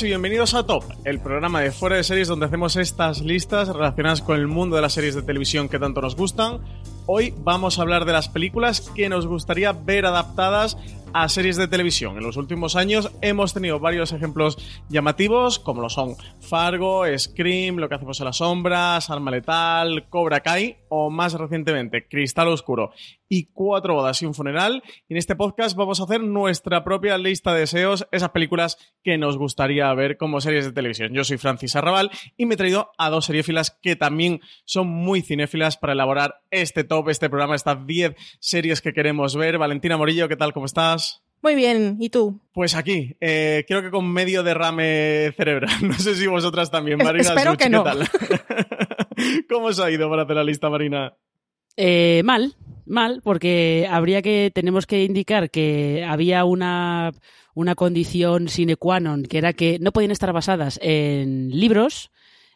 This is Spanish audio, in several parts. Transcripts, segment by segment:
Y bienvenidos a Top, el programa de fuera de series donde hacemos estas listas relacionadas con el mundo de las series de televisión que tanto nos gustan. Hoy vamos a hablar de las películas que nos gustaría ver adaptadas a series de televisión. En los últimos años hemos tenido varios ejemplos llamativos, como lo son Fargo, Scream, Lo que hacemos en las sombras, Arma Letal, Cobra Kai o más recientemente Cristal Oscuro y Cuatro bodas y un funeral. Y en este podcast vamos a hacer nuestra propia lista de deseos, esas películas que nos gustaría ver como series de televisión. Yo soy Francis Arrabal y me he traído a dos seriéfilas que también son muy cinéfilas para elaborar este top, este programa, estas 10 series que queremos ver. Valentina Morillo, ¿qué tal? ¿Cómo estás? Muy bien, ¿y tú? Pues aquí, eh, creo que con medio derrame cerebral. No sé si vosotras también, Marina. espero que no. ¿qué tal? ¿Cómo os ha ido para hacer la lista, Marina? Eh, mal, mal, porque habría que, tenemos que indicar que había una, una condición sine qua non, que era que no podían estar basadas en libros,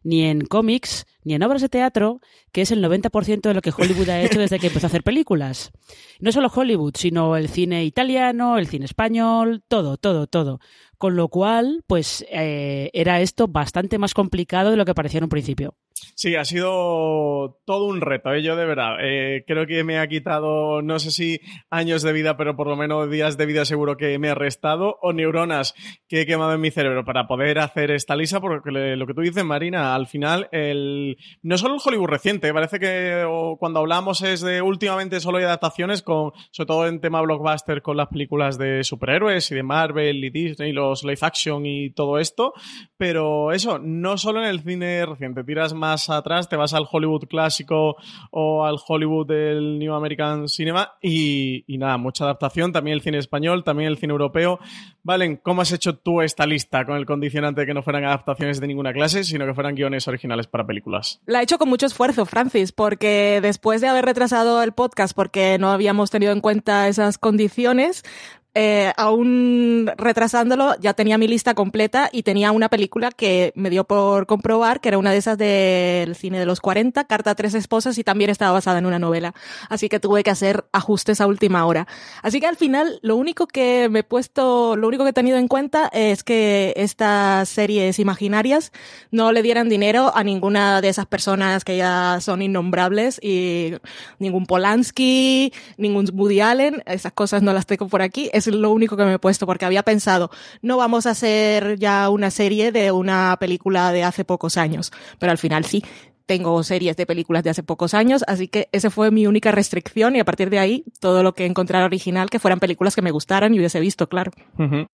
ni en cómics, ni en obras de teatro, que es el 90% de lo que Hollywood ha hecho desde que empezó a hacer películas. No solo Hollywood, sino el cine italiano, el cine español, todo, todo, todo. Con lo cual, pues eh, era esto bastante más complicado de lo que parecía en un principio. Sí, ha sido todo un reto, ¿eh? yo de verdad. Eh, creo que me ha quitado, no sé si años de vida, pero por lo menos días de vida seguro que me ha restado, o neuronas que he quemado en mi cerebro para poder hacer esta lista, porque lo que tú dices, Marina, al final, el, no solo el Hollywood reciente, parece que cuando hablamos es de últimamente solo hay adaptaciones, con, sobre todo en tema blockbuster, con las películas de superhéroes y de Marvel y Disney, los live action y todo esto, pero eso, no solo en el cine reciente, tiras más más atrás, te vas al Hollywood clásico o al Hollywood del New American Cinema y, nada, mucha adaptación, también el cine español, también el cine europeo. Valen, ¿cómo has hecho tú esta lista con el condicionante de que no fueran adaptaciones de ninguna clase, sino que fueran guiones originales para películas? La he hecho con mucho esfuerzo, Francis, porque después de haber retrasado el podcast porque no habíamos tenido en cuenta esas condiciones, eh, aún retrasándolo, ya tenía mi lista completa y tenía una película que me dio por comprobar que era una de esas del cine de los 40, Carta a tres esposas, y también estaba basada en una novela. Así que tuve que hacer ajustes a última hora. Así que al final, lo único que me he puesto, lo único que he tenido en cuenta es que estas series imaginarias no le dieran dinero a ninguna de esas personas que ya son innombrables y ningún Polanski, ningún Woody Allen, esas cosas no las tengo por aquí. Lo único que me he puesto porque había pensado, no vamos a hacer ya una serie de una película de hace pocos años, pero al final sí. Tengo series de películas de hace pocos años, así que esa fue mi única restricción y a partir de ahí todo lo que encontrara original que fueran películas que me gustaran y hubiese visto, claro.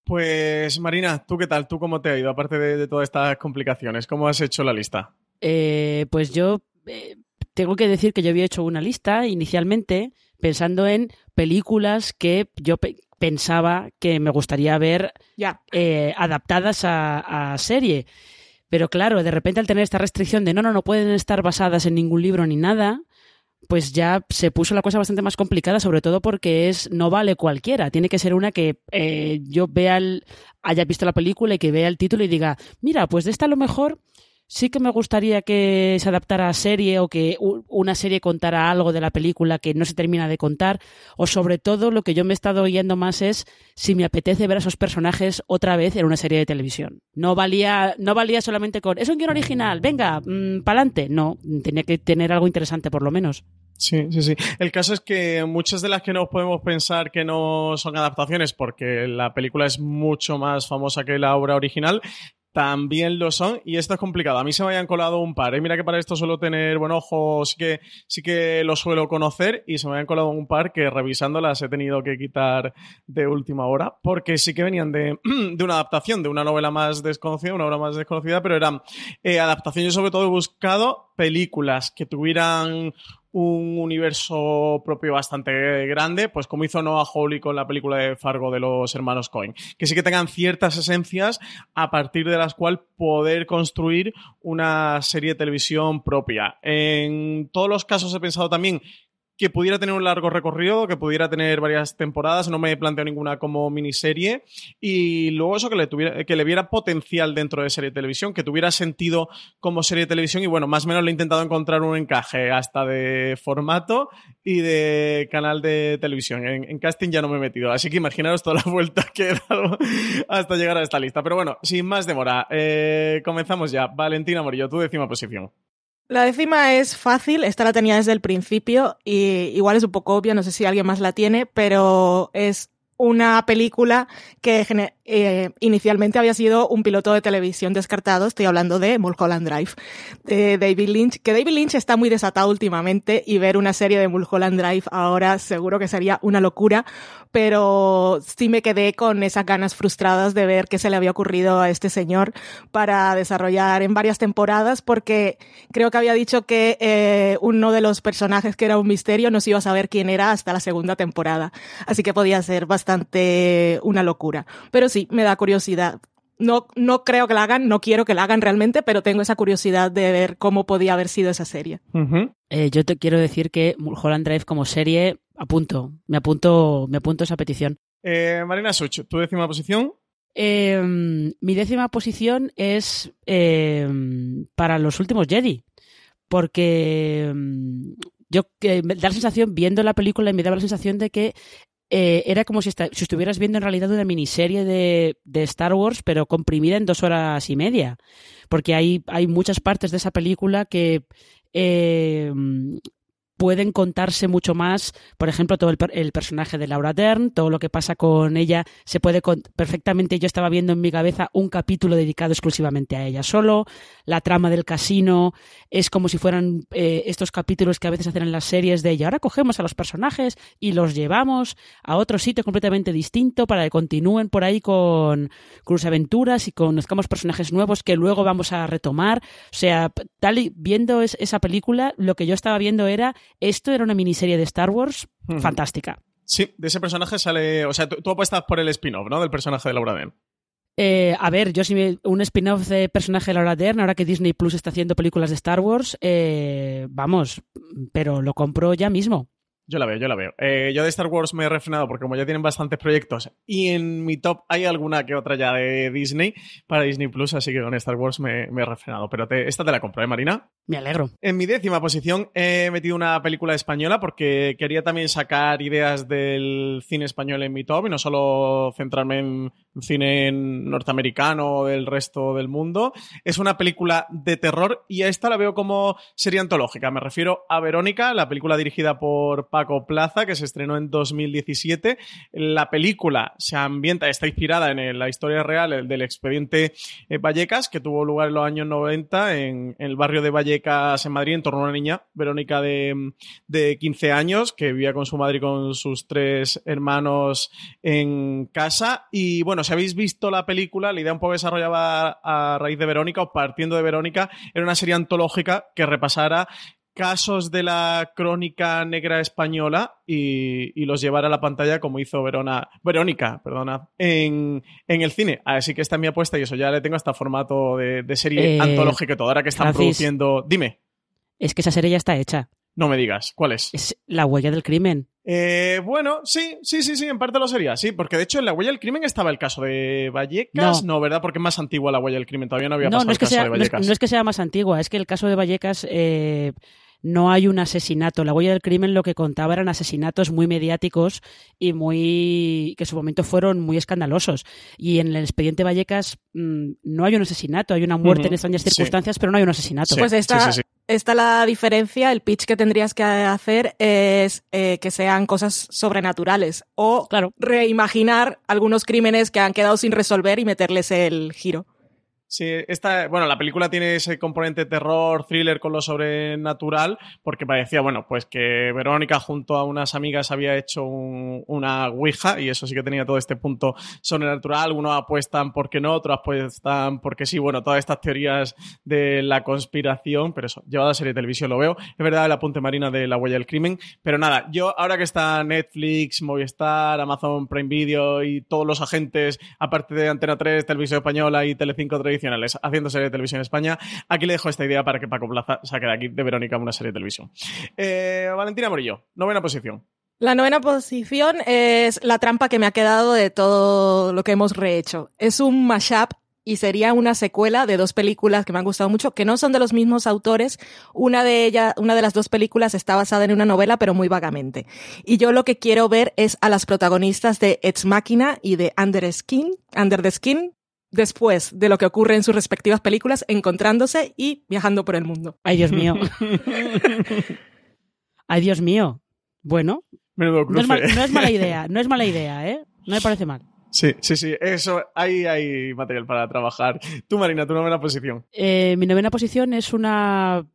Pues Marina, ¿tú qué tal? ¿Tú cómo te ha ido aparte de, todas estas complicaciones? ¿Cómo has hecho la lista? Eh, pues yo eh, tengo que decir que yo había hecho una lista inicialmente pensando en películas que yo pensaba que me gustaría ver eh, adaptadas a, serie. Pero claro, de repente al tener esta restricción de no, no, no pueden estar basadas en ningún libro ni nada, pues ya se puso la cosa bastante más complicada, sobre todo porque es no vale cualquiera. Tiene que ser una que eh, yo vea el, haya visto la película y que vea el título y diga, mira, pues de esta a lo mejor sí que me gustaría que se adaptara a serie o que una serie contara algo de la película que no se termina de contar. O sobre todo lo que yo me he estado oyendo más es si me apetece ver a esos personajes otra vez en una serie de televisión. No valía, no valía solamente con es un guion original, venga, mmm, pa'lante. No, tenía que tener algo interesante por lo menos. Sí, sí, sí. El caso es que muchas de las que no podemos pensar que no son adaptaciones porque la película es mucho más famosa que la obra original, también lo son y esto es complicado. A mí se me hayan colado un par. ¿eh? Mira que para esto suelo tener buen ojo, sí que, sí que lo suelo conocer y se me hayan colado un par que revisándolas he tenido que quitar de última hora porque sí que venían de, de una adaptación, de una novela más desconocida, una obra más desconocida, pero eran eh, adaptaciones. Yo sobre todo he buscado películas que tuvieran un universo propio bastante grande, pues como hizo Noah Hawley con la película de Fargo de los hermanos Cohen, que sí que tengan ciertas esencias a partir de las cuales poder construir una serie de televisión propia. En todos los casos he pensado también que pudiera tener un largo recorrido, que pudiera tener varias temporadas, no me planteo ninguna como miniserie, y luego eso que le, tuviera, que le viera potencial dentro de serie de televisión, que tuviera sentido como serie de televisión, y bueno, más o menos le he intentado encontrar un encaje hasta de formato y de canal de televisión. En, casting ya no me he metido, así que imaginaros toda la vuelta que he dado hasta llegar a esta lista. Pero bueno, sin más demora, eh, comenzamos ya. Valentina Morillo, tu décima posición. La décima es fácil, esta la tenía desde el principio y igual es un poco obvia, no sé si alguien más la tiene, pero es una película que eh, inicialmente había sido un piloto de televisión descartado, estoy hablando de Mulholland Drive, de David Lynch, que David Lynch está muy desatado últimamente y ver una serie de Mulholland Drive ahora seguro que sería una locura, pero sí me quedé con esas ganas frustradas de ver qué se le había ocurrido a este señor para desarrollar en varias temporadas, porque creo que había dicho que eh, uno de los personajes que era un misterio no se iba a saber quién era hasta la segunda temporada, así que podía ser bastante una locura. Pero sí, me da curiosidad. No, no creo que la hagan, no quiero que la hagan realmente, pero tengo esa curiosidad de ver cómo podía haber sido esa serie. Eh, yo te quiero decir que Mulholland Drive como serie apunto, me apunto, me apunto esa petición. Eh, Marina Such, ¿tu décima posición? Em, mi décima posición es em, para los últimos Jedi. Porque em, yo me da la sensación, viendo la película, me daba la sensación de que eh, era como si, si, estuvieras viendo en realidad una miniserie de, de, Star Wars, pero comprimida en dos horas y media. Porque hay, hay muchas partes de esa película que eh, pueden contarse mucho más, por ejemplo, todo el, personaje de Laura Dern, todo lo que pasa con ella, se puede perfectamente, yo estaba viendo en mi cabeza un capítulo dedicado exclusivamente a ella solo, la trama del casino es como si fueran eh, estos capítulos que a veces hacen en las series de ella, ahora cogemos a los personajes y los llevamos a otro sitio completamente distinto para que continúen por ahí con Cruz Aventuras y conozcamos personajes nuevos que luego vamos a retomar, o sea, tal y viendo esa película, lo que yo estaba viendo era esto era una miniserie de Star Wars fantástica. Sí, de ese personaje sale. O sea, tú, apuestas por el spin-off, ¿no? Del personaje de Laura Dern. Eh, a ver, yo si me, un spin-off de personaje de Laura Dern, ahora que Disney Plus está haciendo películas de Star Wars, eh, vamos, pero lo compro ya mismo. Yo la veo, yo la veo. Eh, yo de Star Wars me he refrenado porque como ya tienen bastantes proyectos y en mi top hay alguna que otra ya de Disney para Disney Plus, así que con Star Wars me, he refrenado. Pero esta te la compro, ¿eh, Marina? Me alegro. En mi décima posición he metido una película española porque quería también sacar ideas del cine español en mi top y no solo centrarme en cine norteamericano o del resto del mundo. Es una película de terror y a esta la veo como serie antológica. Me refiero a Verónica, la película dirigida por Paco Plaza, que se estrenó en 2017. La película se ambienta, está inspirada en la historia real del expediente eh, Vallecas, que tuvo lugar en los años 90 en, el barrio de Vallecas, en Madrid, en torno a una niña, Verónica de, de 15 años, que vivía con su madre y con sus tres hermanos en casa. Y bueno, si habéis visto la película, la idea un poco desarrollaba a raíz de Verónica o partiendo de Verónica, era una serie antológica que repasara casos de la crónica negra española y, los llevara a la pantalla como hizo Verona, Verónica perdona, en, el cine. Así que esta es mi apuesta y eso ya le tengo hasta formato de, serie eh, antológica y todo. Ahora que están produciendo. Dime. Es que esa serie ya está hecha. No me digas, ¿cuál es? Es La huella del crimen. Eh, bueno, sí, sí, sí, sí, en parte lo sería, sí, porque de hecho en la huella del crimen estaba el caso de Vallecas, no, ¿verdad? Porque es más antigua la huella del crimen, todavía no había pasado el caso de Vallecas. No es, que sea más antigua, es que el caso de Vallecas eh, no hay un asesinato. La huella del crimen lo que contaba eran asesinatos muy mediáticos y muy que en su momento fueron muy escandalosos. Y en el expediente Vallecas mm, no hay un asesinato, hay una muerte en extrañas circunstancias, pero no hay un asesinato. pues esta, esta la diferencia, el pitch que tendrías que hacer es eh, que sean cosas sobrenaturales o claro. reimaginar algunos crímenes que han quedado sin resolver y meterles el giro. Sí, esta, bueno, la película tiene ese componente terror, thriller con lo sobrenatural, porque parecía, bueno, pues que Verónica junto a unas amigas había hecho una ouija y eso sí que tenía todo este punto sobrenatural. Unos apuestan porque no, otros apuestan porque sí. Bueno, todas estas teorías de la conspiración, pero eso, llevado a serie de televisión lo veo. Es verdad el apunte marina de la huella del crimen, pero nada, yo ahora que está Netflix, Movistar, Amazon Prime Video y todos los agentes, aparte de Antena 3, Televisión Española y Telecinco Tradicional, haciendo serie de televisión en España. Aquí le dejo esta idea para que Paco Plaza saque de aquí de Verónica una serie de televisión. Eh, Valentina Morillo, novena posición. La novena posición es la trampa que me ha quedado de todo lo que hemos rehecho. Es un mashup y sería una secuela de dos películas que me han gustado mucho, que no son de los mismos autores. Una de ellas, una de las dos películas está basada en una novela, pero muy vagamente. Y yo lo que quiero ver es a las protagonistas de Ex Machina y de Under Skin, Under the Skin, después de lo que ocurre en sus respectivas películas, encontrándose y viajando por el mundo. Ay, Dios mío. Ay, Dios mío. Bueno, no es, mala idea, no es mala idea, ¿eh? No me parece mal. Sí, sí, sí, eso, ahí hay material para trabajar. Tú, Marina, tu novena posición. Eh, mi novena posición es una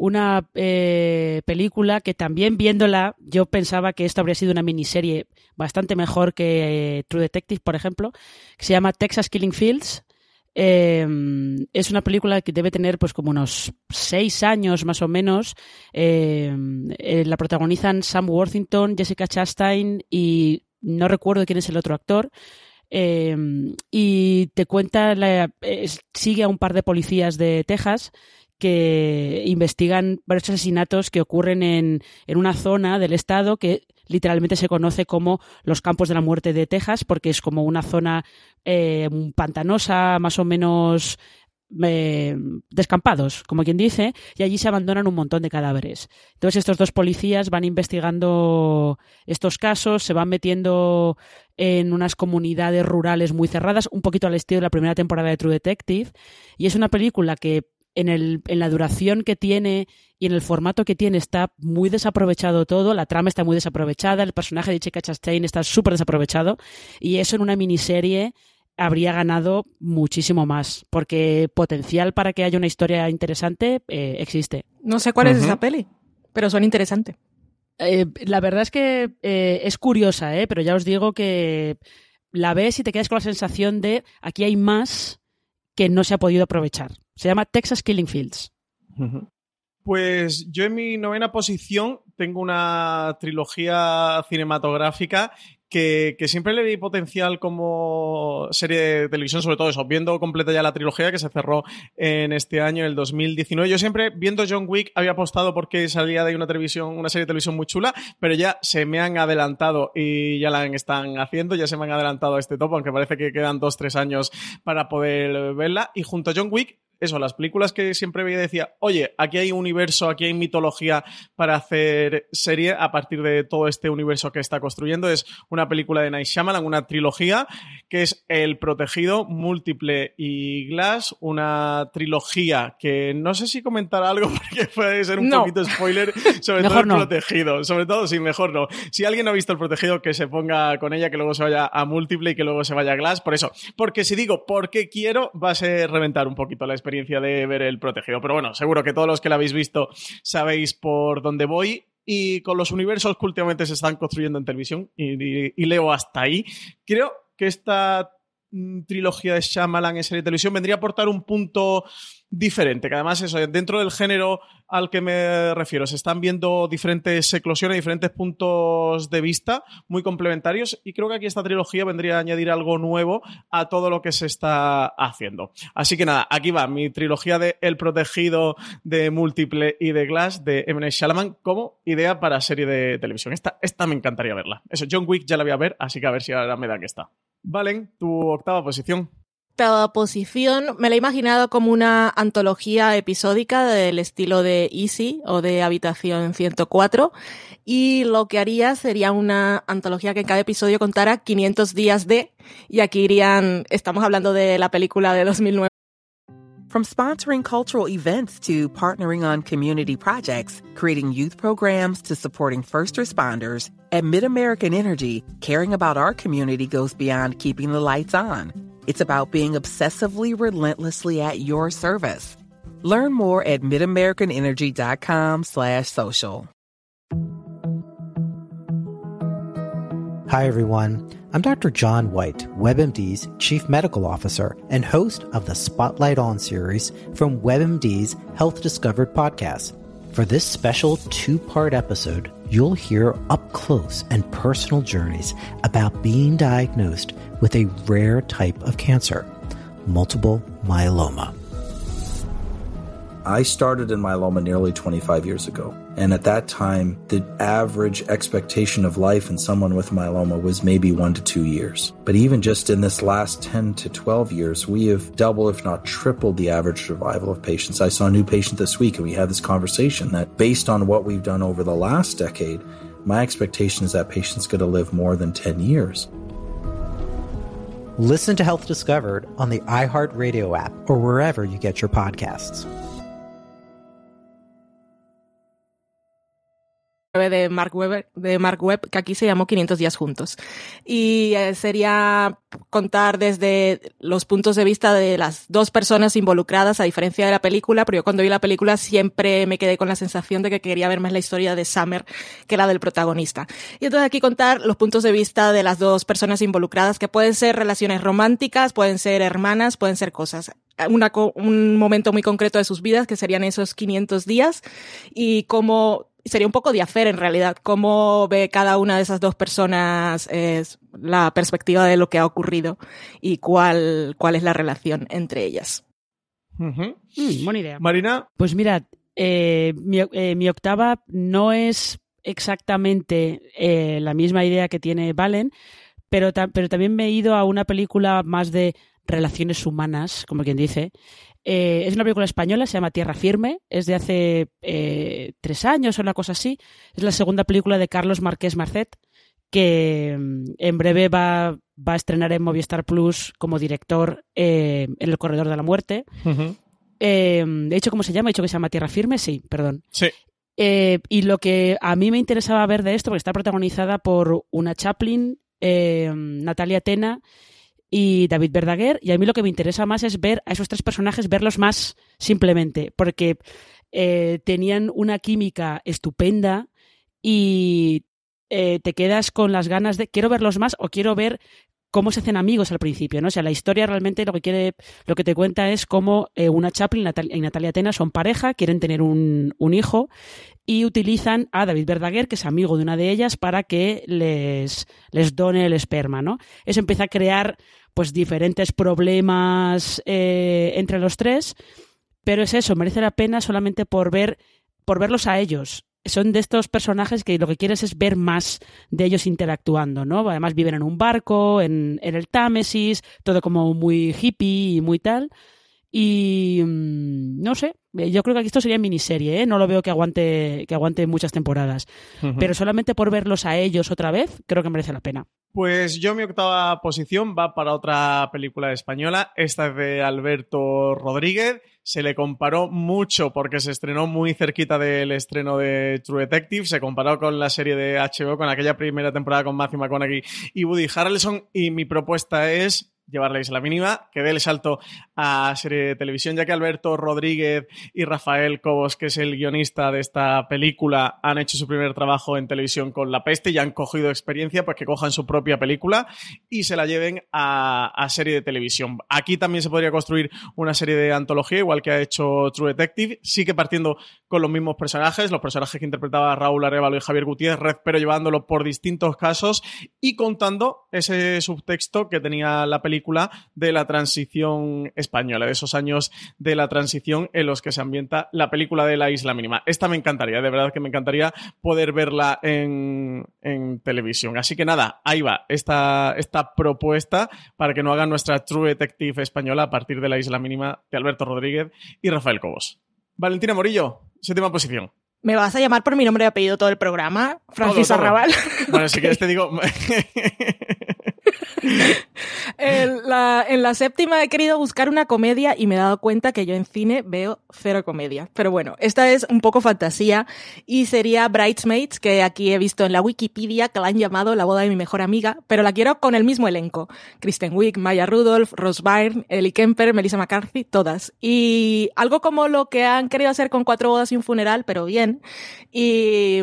una eh, película que también viéndola yo pensaba que esta habría sido una miniserie bastante mejor que eh, True Detective, por ejemplo, que se llama Texas Killing Fields. Em, es una película que debe tener pues como unos seis años más o menos. Em, eh, la protagonizan Sam Worthington, Jessica Chastain y no recuerdo quién es el otro actor. Em, y te cuenta, la, sigue a un par de policías de Texas que investigan varios asesinatos que ocurren en, en una zona del estado que literalmente se conoce como los campos de la muerte de Texas, porque es como una zona eh, pantanosa, más o menos eh, descampados, como quien dice, y allí se abandonan un montón de cadáveres. Entonces estos dos policías van investigando estos casos, se van metiendo en unas comunidades rurales muy cerradas, un poquito al estilo de la primera temporada de True Detective, y es una película que en, el, en la duración que tiene y en el formato que tiene está muy desaprovechado todo, la trama está muy desaprovechada, el personaje de Chica Chastain está súper desaprovechado y eso en una miniserie habría ganado muchísimo más, porque potencial para que haya una historia interesante eh, existe. No sé cuál es esa peli, pero son interesantes. Eh, la verdad es que eh, es curiosa, pero ya os digo que la ves y te quedas con la sensación de aquí hay más que no se ha podido aprovechar. Se llama Texas Killing Fields. Pues yo en mi novena posición tengo una trilogía cinematográfica que, siempre le di potencial como serie de televisión, sobre todo eso, viendo completa ya la trilogía que se cerró en este año, el 2019. Yo siempre, viendo John Wick, había apostado porque salía de una televisión, una serie de televisión muy chula, pero ya se me han adelantado y ya la están haciendo, ya se me han adelantado a este top, aunque parece que quedan dos, tres años para poder verla. Y junto a John Wick eso, las películas que siempre veía decía, oye, aquí hay universo, aquí hay mitología para hacer serie a partir de todo este universo que está construyendo. Es una película de Night Shyamalan, una trilogía que es El Protegido, Múltiple y Glass, una trilogía que no sé si comentar algo porque puede ser un poquito spoiler, sobre todo El Protegido. Sobre todo, sí, mejor no. Si alguien no ha visto El Protegido, que se ponga con ella, que luego se vaya a Múltiple y que luego se vaya a Glass. Por eso, porque si digo por qué quiero, va a ser reventar un poquito la experiencia de ver el protegido. Pero bueno, seguro que todos los que la habéis visto sabéis por dónde voy. Y con los universos que últimamente se están construyendo en televisión, y, leo hasta ahí, creo que esta mm, trilogía de Shyamalan en serie de televisión vendría a aportar un punto diferente, que además eso, dentro del género al que me refiero, se están viendo diferentes eclosiones, diferentes puntos de vista muy complementarios y creo que aquí esta trilogía vendría a añadir algo nuevo a todo lo que se está haciendo. Así que nada, aquí va mi trilogía de El Protegido, de Múltiple y de Glass de M. Night como idea para serie de televisión. Esta, esta me encantaría verla. Eso, John Wick ya la voy a ver, así que a ver si ahora me da que está. Valen, tu octava posición posición me la he imaginado como una antología episódica del estilo de Easy o de Habitación 104 y lo que haría sería una antología que en cada episodio contara 500 días de y aquí irían, estamos hablando de la película de 2009. From sponsoring cultural events to partnering on community projects, creating youth programs to supporting first responders, at MidAmerican Energy, caring about our community goes beyond keeping the lights on. It's about being obsessively relentlessly at your service. Learn more at midamericanenergy.com slash social. Hi, everyone. I'm Dr. John White, WebMD's Chief Medical Officer and host of the Spotlight On series from WebMD's Health Discovered podcast. For this special two part episode, you'll hear up close and personal journeys about being diagnosed with a rare type of cancer, multiple myeloma. I started in myeloma nearly 25 years ago. And at that time, the average expectation of life in someone with myeloma was maybe one to two years. But even just in this last 10 to 12 years, we have doubled, if not tripled, the average survival of patients. I saw a new patient this week, and we had this conversation that based on what we've done over the last decade, my expectation is that patients going to live more than 10 years. Listen to Health Discovered on the iHeartRadio app or wherever you get your podcasts. De Mark Webb, de Mark Webb, que aquí se llamó 500 días juntos. Y eh, sería contar desde los puntos de vista de las dos personas involucradas, a diferencia de la película, pero yo cuando vi la película siempre me quedé con la sensación de que quería ver más la historia de Summer que la del protagonista. Y entonces aquí contar los puntos de vista de las dos personas involucradas, que pueden ser relaciones románticas, pueden ser hermanas, pueden ser cosas. Un momento muy concreto de sus vidas, que serían esos 500 días, y cómo sería un poco de hacer en realidad, cómo ve cada una de esas dos personas es la perspectiva de lo que ha ocurrido y cuál, cuál es la relación entre ellas. Mm, buena idea. Marina. Pues mira, eh, eh, mi, octava no es exactamente eh, la misma idea que tiene Valen, pero, pero también me he ido a una película más de relaciones humanas, como quien dice, eh, es una película española, se llama Tierra Firme, es de hace eh, tres años o una cosa así. Es la segunda película de Carlos Marqués Marcet, que mm, en breve va, va, a estrenar en Movistar Plus como director eh, en El Corredor de la Muerte. ¿He dicho cómo se llama? ¿He dicho que se llama Tierra Firme? Sí, perdón. Sí. y lo que a mí me interesaba ver de esto, porque está protagonizada por una Chaplin, Natalia Tena y David Verdaguer. Y a mí lo que me interesa más es ver a esos tres personajes, verlos más simplemente, porque eh, tenían una química estupenda y eh, te quedas con las ganas de quiero verlos más o quiero ver cómo se hacen amigos al principio, ¿no? O sea, la historia realmente lo que quiere, lo que te cuenta es cómo eh, una Chaplin y Natalia Atena son pareja, quieren tener un, un, hijo y utilizan a David Verdaguer, que es amigo de una de ellas, para que les, les done el esperma, ¿no? Eso empieza a crear pues diferentes problemas eh, entre los tres, pero es eso, merece la pena solamente por ver, por verlos a ellos. Son de estos personajes que lo que quieres es ver más de ellos interactuando, ¿no? Además viven en un barco, en, en el Támesis, todo como muy hippie y muy tal. Y mm, no sé, yo creo que esto sería miniserie, ¿eh? no lo veo que aguante, que aguante muchas temporadas. Pero solamente por verlos a ellos otra vez, creo que merece la pena. Pues yo mi octava posición va para otra película española, esta es de Alberto Rodríguez. Se le comparó mucho porque se estrenó muy cerquita del estreno de True Detective, se comparó con la serie de HBO, con aquella primera temporada con Matthew McConaughey y Woody Harrelson y mi propuesta es llevarles la mínima, que dé el salto a serie de televisión, ya que Alberto Rodríguez y Rafael Cobos, que es el guionista de esta película, han hecho su primer trabajo en televisión con La Peste y han cogido experiencia, pues que cojan su propia película y se la lleven a, serie de televisión. Aquí también se podría construir una serie de antología, igual que ha hecho True Detective, sí que partiendo con los mismos personajes, los personajes que interpretaba Raúl Arevalo y Javier Gutiérrez, pero llevándolo por distintos casos y contando ese subtexto que tenía la película de la transición española, de esos años de la transición en los que se ambienta la película de la Isla Mínima. Esta me encantaría, de verdad que me encantaría poder verla en, televisión. Así que nada, ahí va esta, esta propuesta para que no hagan nuestra True Detective española a partir de la Isla Mínima de Alberto Rodríguez y Rafael Cobos. Valentina Morillo, séptima posición. ¿Me vas a llamar por mi nombre y apellido todo el programa? Francis Arrabal. Bueno, si quieres te digo... en la séptima he querido buscar una comedia y me he dado cuenta que yo en cine veo cero comedia. Pero bueno, esta es un poco fantasía y sería Bridesmaids, que aquí he visto en la Wikipedia que la han llamado La boda de mi mejor amiga, pero la quiero con el mismo elenco. Kristen Wiig, Maya Rudolph, Rose Byrne, Ellie Kemper, Melissa McCarthy, todas. Y algo como lo que han querido hacer con Cuatro bodas y un funeral, pero bien. Y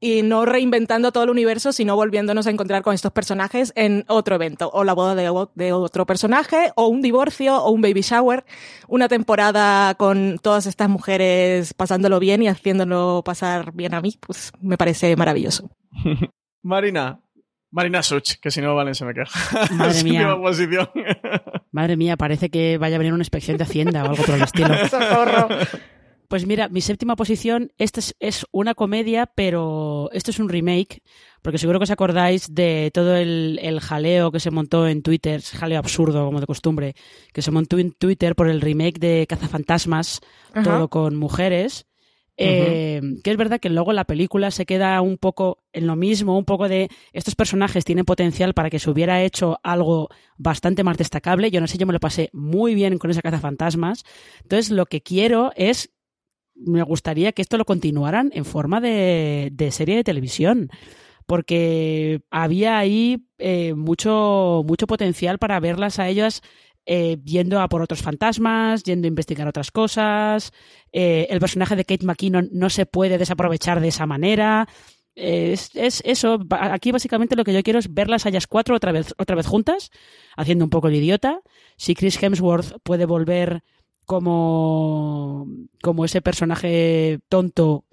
y no reinventando todo el universo, sino volviéndonos a encontrar con estos personajes en otro evento, o la boda de, otro personaje, o un divorcio, o un baby shower, una temporada con todas estas mujeres pasándolo bien y haciéndolo pasar bien a mí, pues me parece maravilloso. Marina, Marina Such, que si no Valen se me queja. Madre mía. Madre mía, parece que vaya a venir una inspección de Hacienda o algo por el estilo. Pues mira, mi séptima posición, esta es, una comedia, pero esto es un remake, porque seguro que os acordáis de todo el, jaleo que se montó en Twitter, jaleo absurdo como de costumbre, que se montó en Twitter por el remake de Cazafantasmas, todo con mujeres. Eh, que es verdad que luego la película se queda un poco en lo mismo, un poco de estos personajes tienen potencial para que se hubiera hecho algo bastante más destacable. Yo no sé, yo me lo pasé muy bien con esa cazafantasmas. Entonces, lo que quiero es me gustaría que esto lo continuaran en forma de, serie de televisión porque había ahí eh, mucho, mucho potencial para verlas a ellas eh, yendo a por otros fantasmas, yendo a investigar otras cosas. Eh, el personaje de Kate McKinnon no se puede desaprovechar de esa manera. Es, es, eso. Aquí básicamente lo que yo quiero es verlas a ellas cuatro otra vez, otra vez juntas, haciendo un poco el idiota. Si Chris Hemsworth puede volver como, como ese personaje tonto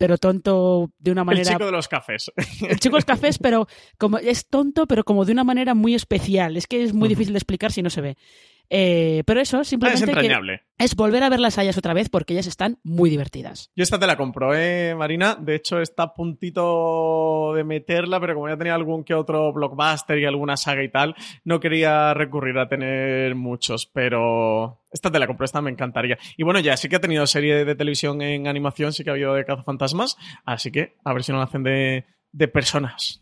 pero tonto de una manera. El chico de los cafés. El chico de los cafés, pero como es tonto, pero como de una manera muy especial. Es que es muy difícil de explicar si no se ve. Eh, pero eso, simplemente es, es volver a ver las hayas otra vez porque ellas están muy divertidas. Yo esta te la compro, ¿eh, Marina? De hecho, está a puntito de meterla, pero como ya tenía algún que otro blockbuster y alguna saga y tal, no quería recurrir a tener muchos, pero esta te la compro, esta me encantaría. Y bueno, ya sí que ha tenido serie de televisión en animación, sí que ha habido de cazafantasmas, así que a ver si no la hacen de, de personas.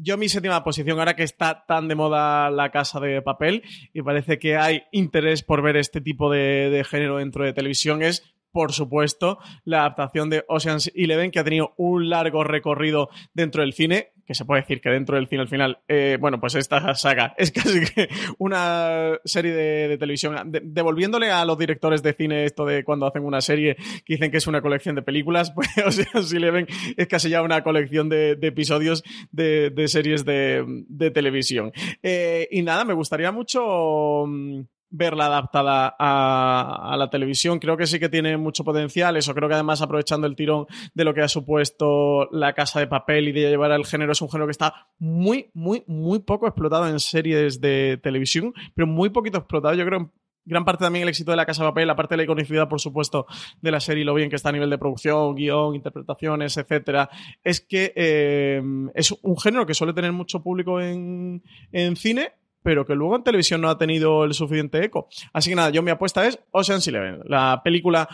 Yo mi séptima posición, ahora que está tan de moda la casa de papel y parece que hay interés por ver este tipo de, género dentro de televisión, es por supuesto, la adaptación de Ocean's Eleven, que ha tenido un largo recorrido dentro del cine, que se puede decir que dentro del cine al final, eh, bueno, pues esta saga es casi que una serie de, televisión, devolviéndole a los directores de cine esto de cuando hacen una serie que dicen que es una colección de películas, pues o sea, si le ven, es casi ya una colección de, episodios de, series de, televisión. Eh, y nada, me gustaría mucho mm, verla adaptada a, la televisión. Creo que sí que tiene mucho potencial. Eso creo que además aprovechando el tirón de lo que ha supuesto la casa de papel y de llevar al género, es un género que está muy, muy, muy poco explotado en series de televisión, pero muy poquito explotado. Yo creo gran parte también el éxito de la Casa de Papel, aparte de la iconicidad, por supuesto, de la serie lo bien que está a nivel de producción, guion, interpretaciones, etcétera, es que eh, es un género que suele tener mucho público en, en cine pero que luego en televisión no ha tenido el suficiente eco. Así que nada, yo mi apuesta es Ocean's Eleven, la película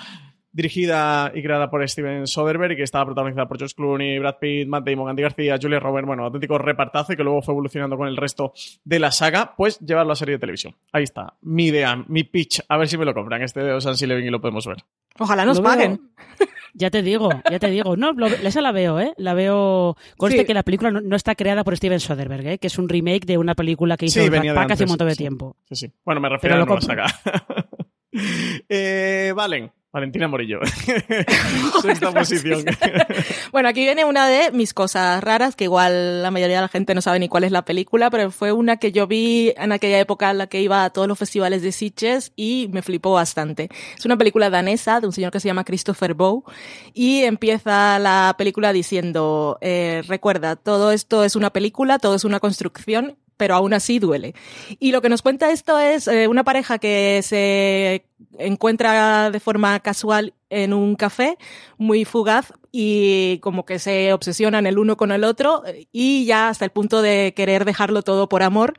dirigida y creada por Steven Soderbergh y que estaba protagonizada por George Clooney, Brad Pitt, Matt Damon, Andy García, Julia Roberts, bueno, auténtico repartazo y que luego fue evolucionando con el resto de la saga, pues llevarlo a serie de televisión. Ahí está, mi idea, mi pitch, a ver si me lo compran este de Ocean's Eleven y lo podemos ver. Ojalá nos paguen. Ya te digo, ya te digo. No, esa la veo, ¿eh? La veo. Conste que la película no, está creada por Steven Soderbergh, ¿eh? Que es un remake de una película que hizo sí, hace un montón de tiempo. Sí, sí. Bueno, me refiero a la saga. eh, Valen, Valentina Morillo. Sexta posición. bueno, aquí viene una de mis cosas raras, que igual la mayoría de la gente no sabe ni cuál es la película, pero fue una que yo vi en aquella época en la que iba a todos los festivales de Sitges y me flipó bastante. Es una película danesa de un señor que se llama Christopher Bow y empieza la película diciendo, eh, recuerda, todo esto es una película, todo es una construcción pero aún así duele. Y lo que nos cuenta esto es eh, una pareja que se encuentra de forma casual en un café, muy fugaz, y como que se obsesionan el uno con el otro, y ya hasta el punto de querer dejarlo todo por amor,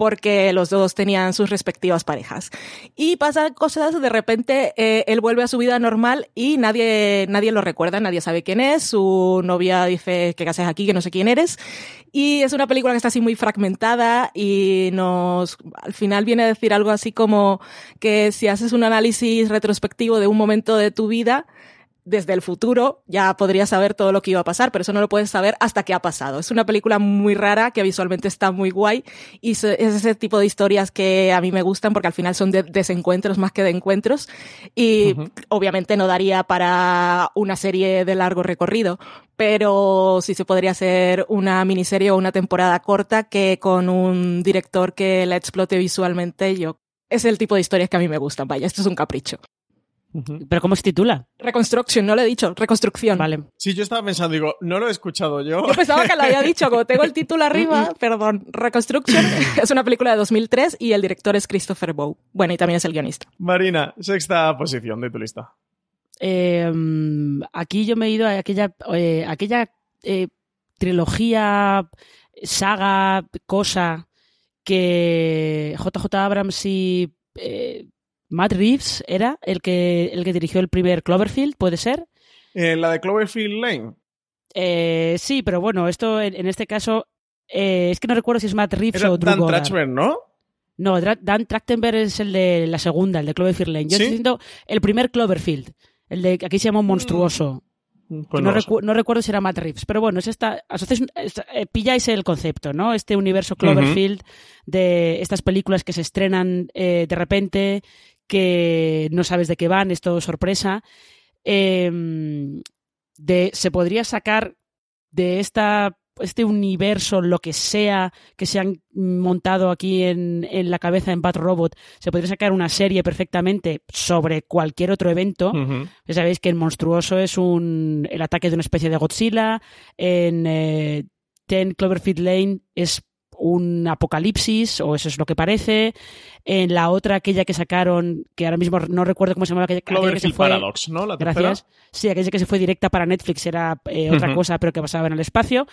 porque los dos tenían sus respectivas parejas. Y pasan cosas, de repente eh, él vuelve a su vida normal y nadie, nadie lo recuerda, nadie sabe quién es, su novia dice que haces aquí, que no sé quién eres. Y es una película que está así muy fragmentada y nos, al final viene a decir algo así como que si haces un análisis retrospectivo de un momento de tu vida, desde el futuro ya podrías saber todo lo que iba a pasar, pero eso no lo puedes saber hasta que ha pasado. Es una película muy rara que visualmente está muy guay y es ese tipo de historias que a mí me gustan porque al final son de desencuentros más que de encuentros y obviamente no daría para una serie de largo recorrido, pero sí se podría hacer una miniserie o una temporada corta que con un director que la explote visualmente yo es el tipo de historias que a mí me gustan. Vaya, esto es un capricho. ¿Pero cómo se titula? Reconstruction, no lo he dicho. Reconstrucción. Vale. Sí, yo estaba pensando, digo, no lo he escuchado yo. Yo pensaba que lo había dicho, como tengo el título arriba, perdón. Reconstruction es una película de 2003 y el director es Christopher Bow. Bueno, y también es el guionista. Marina, sexta posición de tu lista. Em, aquí yo me he ido a aquella, eh, aquella eh, trilogía, saga, cosa que JJ Abrams y eh, Matt Reeves era el que, el que dirigió el primer Cloverfield, ¿puede ser? Eh, ¿La de Cloverfield Lane? Eh, sí, pero bueno, esto en, este caso eh, es que no recuerdo si es Matt Reeves o Drew Dan Trachtenberg, ¿no? No, Dan Trachtenberg es el de la segunda, el de Cloverfield Lane. Yo estoy diciendo el primer Cloverfield, el de aquí se llama Monstruoso. Mm, pues no, recuerdo si era Matt Reeves, pero bueno, es esta, pilláis el concepto, ¿no? Este universo Cloverfield de estas películas que se estrenan de repente, que no sabes de qué van, es todo sorpresa. Em, de, se podría sacar de esta, este universo, lo que sea que se han montado aquí en, en, la cabeza en Bad Robot, se podría sacar una serie perfectamente sobre cualquier otro evento. Ya sabéis que en Monstruoso es un, el ataque de una especie de Godzilla, en eh, Ten Cloverfield Lane es un apocalipsis, o eso es lo que parece. En la otra, aquella que sacaron, que ahora mismo no recuerdo cómo se llamaba, aquella, que se fue. Paradox, ¿no? La gracias. Sí, aquella que se fue directa para Netflix era eh, otra cosa, pero que pasaba en el espacio.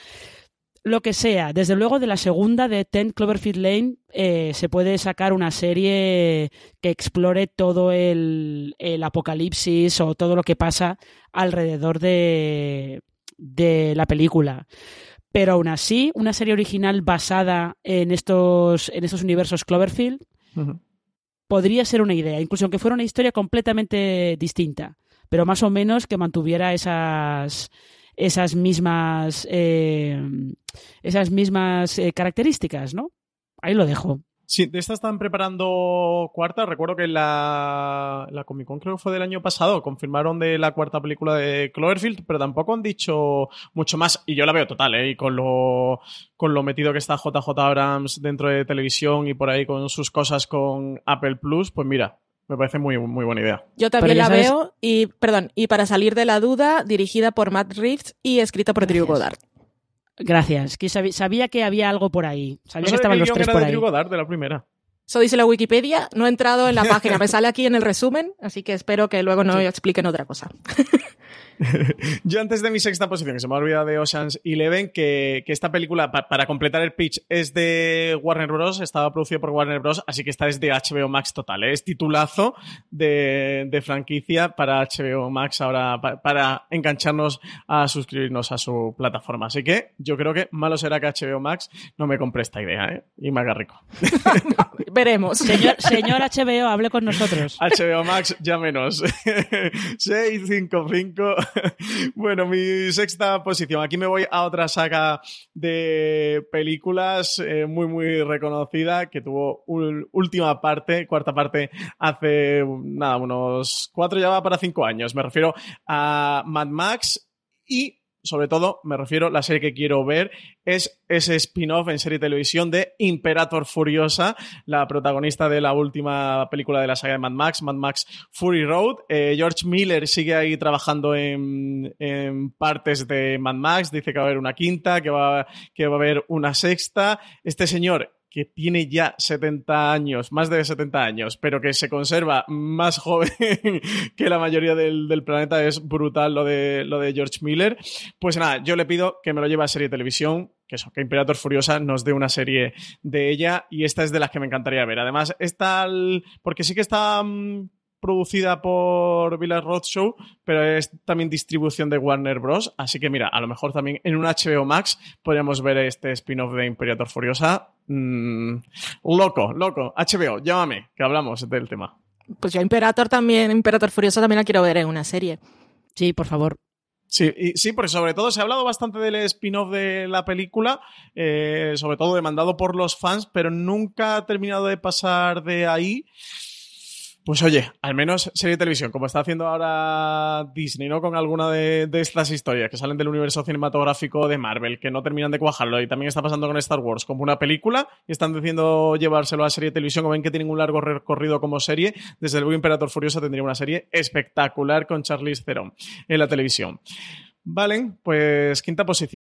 Lo que sea, desde luego de la segunda de Ten Cloverfield Lane eh, se puede sacar una serie que explore todo el, el apocalipsis o todo lo que pasa alrededor de, de la película pero aún así, una serie original basada en estos, en estos universos Cloverfield podría ser una idea, incluso aunque fuera una historia completamente distinta, pero más o menos que mantuviera esas, esas mismas, eh, esas mismas eh, características, ¿no? Ahí lo dejo. Sí, de esta están preparando cuarta. Recuerdo que la, la Comic Con creo que fue del año pasado. Confirmaron de la cuarta película de Cloverfield, pero tampoco han dicho mucho más. Y yo la veo total, ¿eh? Y con lo, con lo metido que está JJ Abrams dentro de televisión y por ahí con sus cosas con Apple Plus, pues mira, me parece muy, muy buena idea. Yo también la veo y, perdón, y para salir de la duda, dirigida por Matt Reeves y escrita por Drew Goddard. Gracias. Que sabía, que había algo por ahí. Sabía que estaban los tres por ahí. de la primera. Eso dice la Wikipedia. No he entrado en la página. Me sale aquí en el resumen, así que espero que luego no expliquen otra cosa. Yo antes de mi sexta posición, que se me ha olvidado de Ocean's Eleven, que, que esta película, para completar el pitch, es de Warner Bros., estaba producido por Warner Bros., así que esta es de HBO Max total, ¿eh? es titulazo de, de, franquicia para HBO Max ahora, para, engancharnos a suscribirnos a su plataforma. Así que yo creo que malo será que HBO Max no me compre esta idea ¿eh? y me haga rico. veremos. Señor, señor HBO, hable con nosotros. HBO Max, llámenos. 655 bueno, mi sexta posición. Aquí me voy a otra saga de películas eh, muy, muy reconocida que tuvo última parte, cuarta parte, hace nada, unos cuatro, ya va para cinco años. Me refiero a Mad Max y sobre todo, me refiero, la serie que quiero ver es ese spin-off en serie de televisión de Imperator Furiosa, la protagonista de la última película de la saga de Mad Max, Mad Max Fury Road. Eh, George Miller sigue ahí trabajando en, partes de Mad Max, dice que va a haber una quinta, que va, que va a haber una sexta. Este señor que tiene ya 70 años, más de 70 años, pero que se conserva más joven que la mayoría del, planeta, es brutal lo de, lo de George Miller. Pues nada, yo le pido que me lo lleve a serie de televisión que eso, que Imperator Furiosa nos dé una serie de ella y esta es de las que me encantaría ver. Además, está porque sí que está mm, producida por Village Roadshow, pero es también distribución de Warner Bros. Así que mira, a lo mejor también en un HBO Max podríamos ver este spin-off de Imperator Furiosa. Mm, loco, loco. HBO, llámame, que hablamos del tema. Pues yo Imperator también, Imperator Furiosa también la quiero ver en una serie. Sí, por favor. Sí, sí, porque sobre todo se ha hablado bastante del spin-off de la película, eh, sobre todo demandado por los fans, pero nunca ha terminado de pasar de ahí. Pues oye, al menos serie de televisión, como está haciendo ahora Disney, ¿no? Con alguna de, estas historias que salen del universo cinematográfico de Marvel, que no terminan de cuajarlo, y también está pasando con Star Wars, como una película, y están diciendo llevárselo a serie de televisión, o ven que tienen un largo recorrido como serie, desde luego Imperator Furioso tendría una serie espectacular con Charlize Theron en la televisión. Vale, pues quinta posición.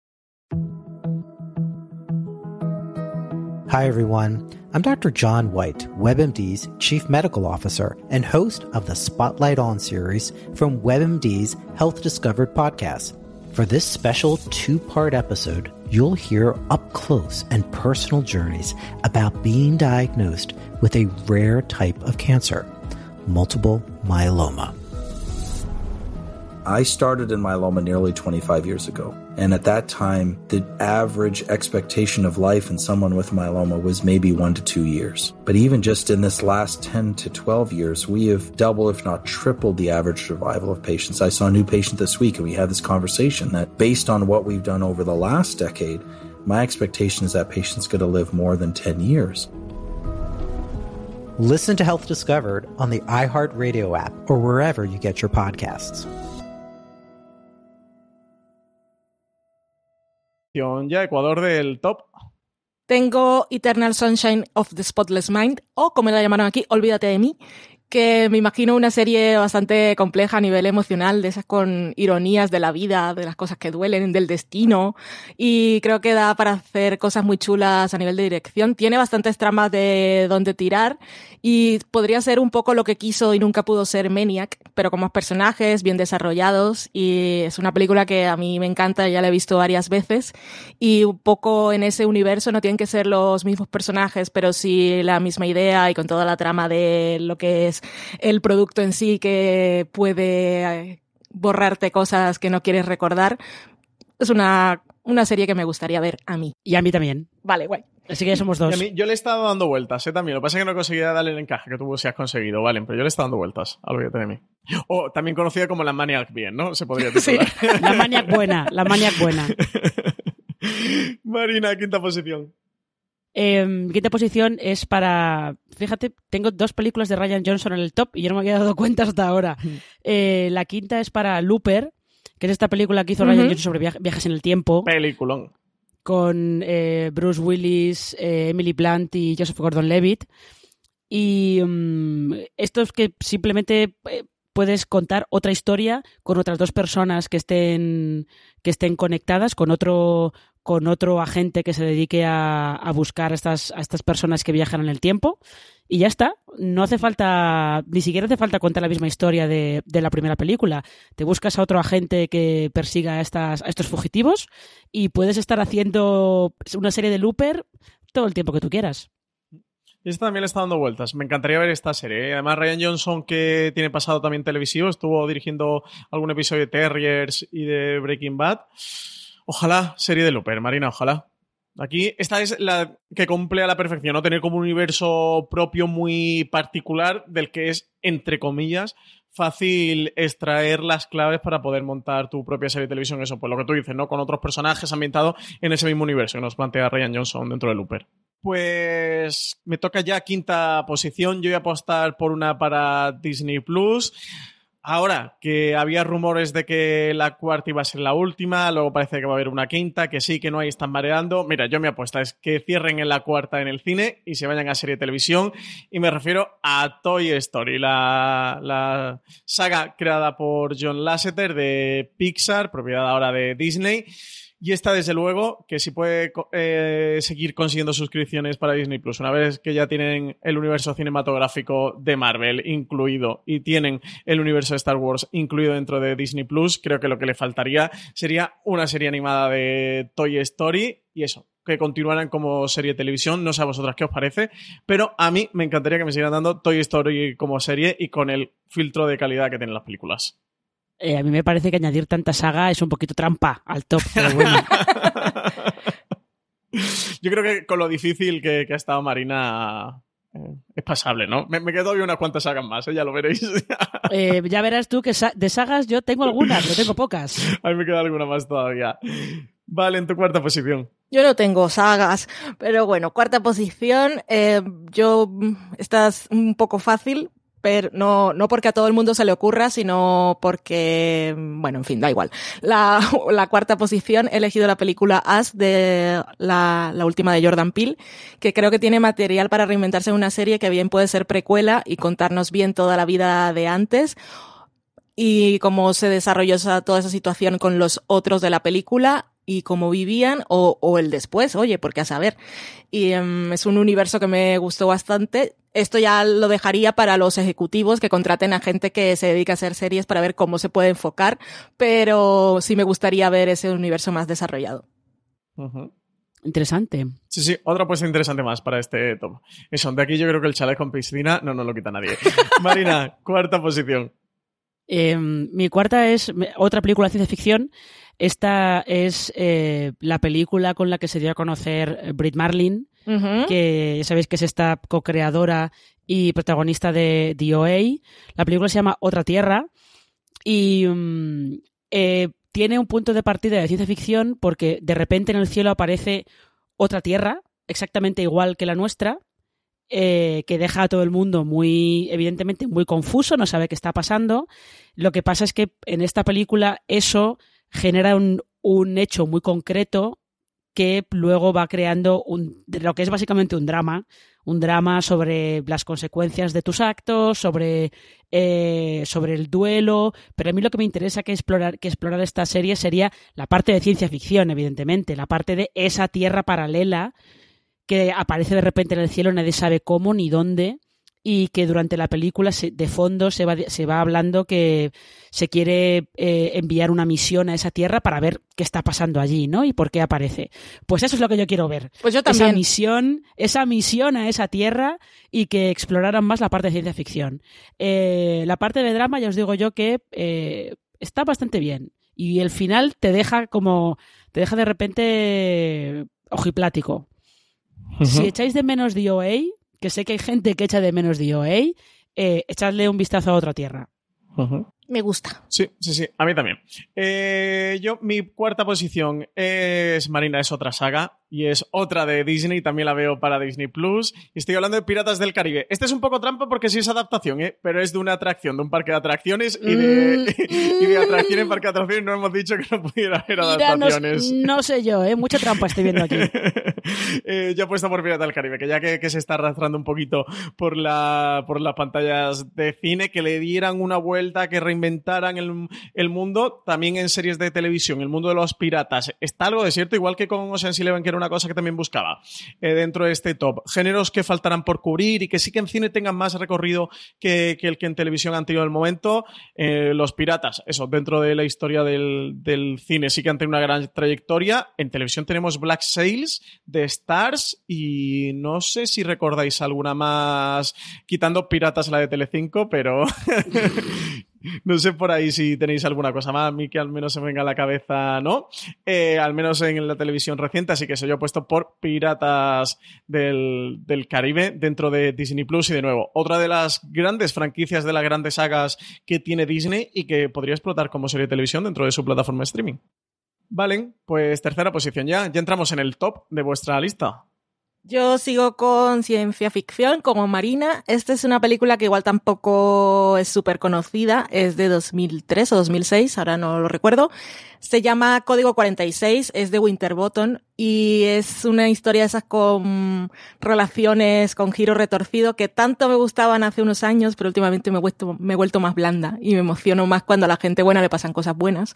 Hi, everyone. I'm Dr. John White, WebMD's Chief Medical Officer and host of the Spotlight On series from WebMD's Health Discovered podcast. For this special two part episode, you'll hear up close and personal journeys about being diagnosed with a rare type of cancer, multiple myeloma. I started in myeloma nearly 25 years ago. And at that time, the average expectation of life in someone with myeloma was maybe one to two years. But even just in this last 10 to 12 years, we have doubled, if not tripled, the average survival of patients. I saw a new patient this week, and we had this conversation that based on what we've done over the last decade, my expectation is that patient's going to live more than 10 years. Listen to Health Discovered on the iHeartRadio app or wherever you get your podcasts. Ya Ecuador del top. Tengo Eternal Sunshine of the Spotless Mind, o como la llamaron aquí, Olvídate de mí, que me imagino una serie bastante compleja a nivel emocional, de esas con ironías de la vida, de las cosas que duelen, del destino, y creo que da para hacer cosas muy chulas a nivel de dirección. Tiene bastantes tramas de dónde tirar y podría ser un poco lo que quiso y nunca pudo ser Maniac, pero con más personajes, bien desarrollados, y es una película que a mí me encanta, ya la he visto varias veces, y un poco en ese universo no tienen que ser los mismos personajes, pero sí la misma idea y con toda la trama de lo que es el producto en sí que puede eh, borrarte cosas que no quieres recordar. Es una, una serie que me gustaría ver a mí. Y a mí también. Vale, guay. Así que ya somos dos. yo le he estado dando vueltas, ¿eh? También. Lo que pasa es que no conseguía darle el encaje que tú sí has conseguido, ¿vale? Pero yo le he estado dando vueltas a lo que de mí. O también conocida como la Maniac bien, ¿no? Se podría titular. Sí. La Maniac buena, la Maniac buena. Marina, quinta posición. Eh, quinta posición es para. Fíjate, tengo dos películas de Ryan Johnson en el top y yo no me había dado cuenta hasta ahora. Eh, la quinta es para Looper, que es esta película que hizo Ryan Johnson sobre viajes en el tiempo. Peliculón. Con eh, Bruce Willis, eh, Emily Blunt y Joseph Gordon Levitt. Y mm, esto es que simplemente puedes contar otra historia con otras dos personas que estén, que estén conectadas, con otro, con otro agente que se dedique a, buscar a estas, a estas personas que viajan en el tiempo. Y ya está. No hace falta, ni siquiera hace falta contar la misma historia de, la primera película. Te buscas a otro agente que persiga a, estas, a estos fugitivos y puedes estar haciendo una serie de Looper todo el tiempo que tú quieras. Y esta también le está dando vueltas. Me encantaría ver esta serie. ¿eh? Además, Ryan Johnson, que tiene pasado también televisivo, estuvo dirigiendo algún episodio de Terriers y de Breaking Bad. Ojalá serie de Looper, Marina, ojalá. Aquí esta es la que cumple a la perfección, ¿no? Tener como un universo propio muy particular del que es, entre comillas, fácil extraer las claves para poder montar tu propia serie de televisión. Eso, pues lo que tú dices, ¿no? Con otros personajes ambientados en ese mismo universo que nos plantea Ryan Johnson dentro de Looper. Pues me toca ya quinta posición. Yo voy a apostar por una para Disney Plus. Ahora, que había rumores de que la cuarta iba a ser la última, luego parece que va a haber una quinta, que sí, que no hay, están mareando. Mira, yo mi apuesta es que cierren en la cuarta en el cine y se vayan a serie de televisión. Y me refiero a Toy Story, la, la saga creada por John Lasseter de Pixar, propiedad ahora de Disney. Y esta, desde luego, que si puede eh, seguir consiguiendo suscripciones para Disney Plus, una vez que ya tienen el universo cinematográfico de Marvel incluido y tienen el universo de Star Wars incluido dentro de Disney Plus, creo que lo que le faltaría sería una serie animada de Toy Story y eso, que continuaran como serie de televisión. No sé a vosotras qué os parece, pero a mí me encantaría que me sigan dando Toy Story como serie y con el filtro de calidad que tienen las películas. Eh, a mí me parece que añadir tanta saga es un poquito trampa al top, pero bueno. Yo creo que con lo difícil que, ha estado Marina eh, es pasable, ¿no? Me, quedo todavía unas cuantas sagas más, ¿eh? ya lo veréis. ya verás tú que de sagas yo tengo algunas, pero tengo pocas. A mí me queda alguna más todavía. Vale, en tu cuarta posición. Yo no tengo sagas, pero bueno, cuarta posición. yo, mm, estás un poco fácil pero no, no porque a todo el mundo se le ocurra, sino porque, bueno, en fin, da igual. La, la cuarta posición he elegido la película As de la, la última de Jordan Peele, que creo que tiene material para reinventarse en una serie que bien puede ser precuela y contarnos bien toda la vida de antes y cómo se desarrolló esa, toda esa situación con los otros de la película y cómo vivían o, o el después, oye, porque a saber. Y em, es un universo que me gustó bastante. Esto ya lo dejaría para los ejecutivos que contraten a gente que se dedica a hacer series para ver cómo se puede enfocar, pero sí me gustaría ver ese universo más desarrollado. Interesante. Sí, sí, otra puesta interesante más para este top. Eso, de aquí yo creo que el chalet con piscina no nos lo quita nadie. Marina, cuarta posición. Em, mi cuarta es otra película de ciencia ficción esta es eh, la película con la que se dio a conocer eh, Brit Marlin, que ya sabéis que es esta co-creadora y protagonista de DOA. La película se llama Otra Tierra y mm, eh, tiene un punto de partida de ciencia ficción porque de repente en el cielo aparece otra Tierra, exactamente igual que la nuestra, que deja a todo el mundo muy, evidentemente, muy confuso, no sabe qué está pasando. Lo que pasa es que en esta película eso genera un, un hecho muy concreto que luego va creando un, lo que es básicamente un drama, un drama sobre las consecuencias de tus actos, sobre, eh, sobre el duelo, pero a mí lo que me interesa que explorar, que explorar esta serie sería la parte de ciencia ficción, evidentemente, la parte de esa tierra paralela que aparece de repente en el cielo, nadie sabe cómo ni dónde, y que durante la película de fondo se va, se va hablando que se quiere eh, enviar una misión a esa tierra para ver qué está pasando allí, ¿no? Y por qué aparece. Pues eso es lo que yo quiero ver. Pues yo también. Esa misión, esa misión a esa tierra y que exploraran más la parte de ciencia ficción. Eh, la parte de drama, ya os digo yo que eh, está bastante bien. Y el final te deja como, te deja de repente ojiplático. Si echáis de menos DOA, que sé que hay gente que echa de menos DOA, eh, echadle un vistazo a otra tierra. Me gusta. Sí, sí, sí, a mí también. Eh, yo, mi cuarta posición es Marina, es otra saga y es otra de Disney, también la veo para Disney Plus. Y estoy hablando de Piratas del Caribe. Este es un poco trampa porque sí es adaptación, ¿eh? pero es de una atracción, de un parque de atracciones y de, y de atracción en parque de atracciones no hemos dicho que no pudiera haber adaptaciones. no, sé yo, ¿eh? mucha trampa estoy viendo aquí. eh, yo apuesto por Piratas del Caribe, que ya que, se está arrastrando un poquito por, la, por las pantallas de cine, que le dieran una vuelta, que reinventaran el, el mundo, también en series de televisión, el mundo de los piratas. Está algo de cierto, igual que con Ocean's Eleven, que era una cosa que también buscaba eh, dentro de este top. Géneros que faltarán por cubrir y que sí que en cine tengan más recorrido que, el que en televisión han tenido el momento. Eh, los piratas, eso, dentro de la historia del, cine sí que han tenido una gran trayectoria. En televisión tenemos Black Sails, The Stars y no sé si recordáis alguna más, quitando Piratas la de Telecinco, pero No sé por ahí si tenéis alguna cosa más, a mí que al menos se me venga a la cabeza, ¿no? Eh, al menos en la televisión reciente, así que eso yo he puesto por Piratas del, Caribe dentro de Disney Plus y de nuevo, otra de las grandes franquicias de las grandes sagas que tiene Disney y que podría explotar como serie de televisión dentro de su plataforma de streaming. Vale, pues tercera posición ya, ya entramos en el top de vuestra lista. Yo sigo con ciencia ficción como Marina. Esta es una película que igual tampoco es súper conocida, es de 2003 o 2006, ahora no lo recuerdo. Se llama Código 46, es de Winterbottom y es una historia de esas con relaciones con giro retorcido que tanto me gustaban hace unos años, pero últimamente me he, vuelto, me he vuelto más blanda y me emociono más cuando a la gente buena le pasan cosas buenas.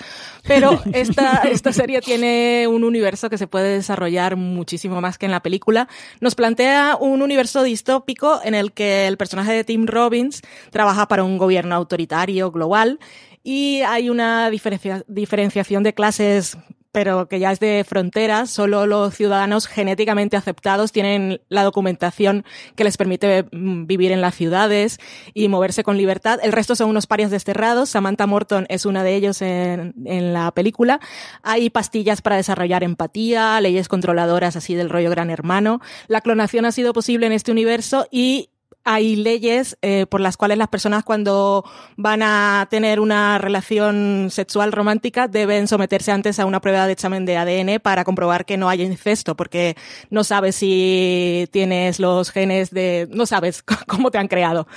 Pero esta, esta serie tiene un universo que se puede desarrollar muchísimo más que en la película. Nos plantea un universo distópico en el que el personaje de Tim Robbins trabaja para un gobierno autoritario global y hay una diferenciación de clases pero que ya es de fronteras, solo los ciudadanos genéticamente aceptados tienen la documentación que les permite mm, vivir en las ciudades y moverse con libertad. El resto son unos parias desterrados. Samantha Morton es una de ellos en, en la película. Hay pastillas para desarrollar empatía, leyes controladoras así del rollo gran hermano. La clonación ha sido posible en este universo y hay leyes eh, por las cuales las personas cuando van a tener una relación sexual romántica deben someterse antes a una prueba de examen de ADN para comprobar que no hay incesto, porque no sabes si tienes los genes de, no sabes cómo te han creado.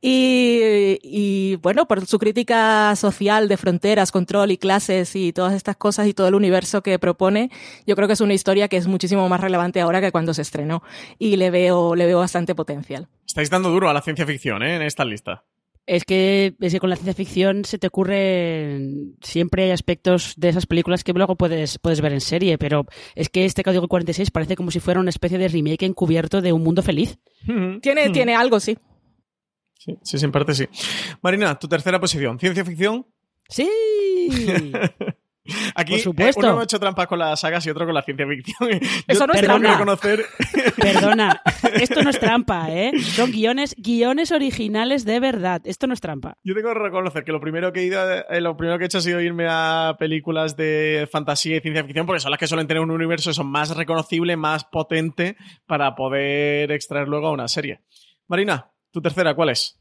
Y, y bueno, por su crítica social de fronteras, control y clases y todas estas cosas y todo el universo que propone, yo creo que es una historia que es muchísimo más relevante ahora que cuando se estrenó y le veo, le veo bastante potencial. Estáis dando duro a la ciencia ficción ¿eh? en esta lista. Es que, es que con la ciencia ficción se te ocurre. Siempre hay aspectos de esas películas que luego puedes, puedes ver en serie, pero es que este Código 46 parece como si fuera una especie de remake encubierto de un mundo feliz. tiene, tiene algo, sí. Sí, sí, en parte sí. Marina, tu tercera posición, ¿ciencia ficción? Sí. Aquí Por supuesto. uno ha hecho trampas con las sagas y otro con la ciencia ficción. Eso no es trampa. Reconocer... Perdona, esto no es trampa, ¿eh? Son guiones, guiones originales de verdad. Esto no es trampa. Yo tengo que reconocer que lo primero que he ido, eh, lo primero que he hecho ha sido irme a películas de fantasía y ciencia ficción, porque son las que suelen tener un universo son más reconocible, más potente para poder extraer luego a una serie. Marina, tu tercera, ¿cuál es?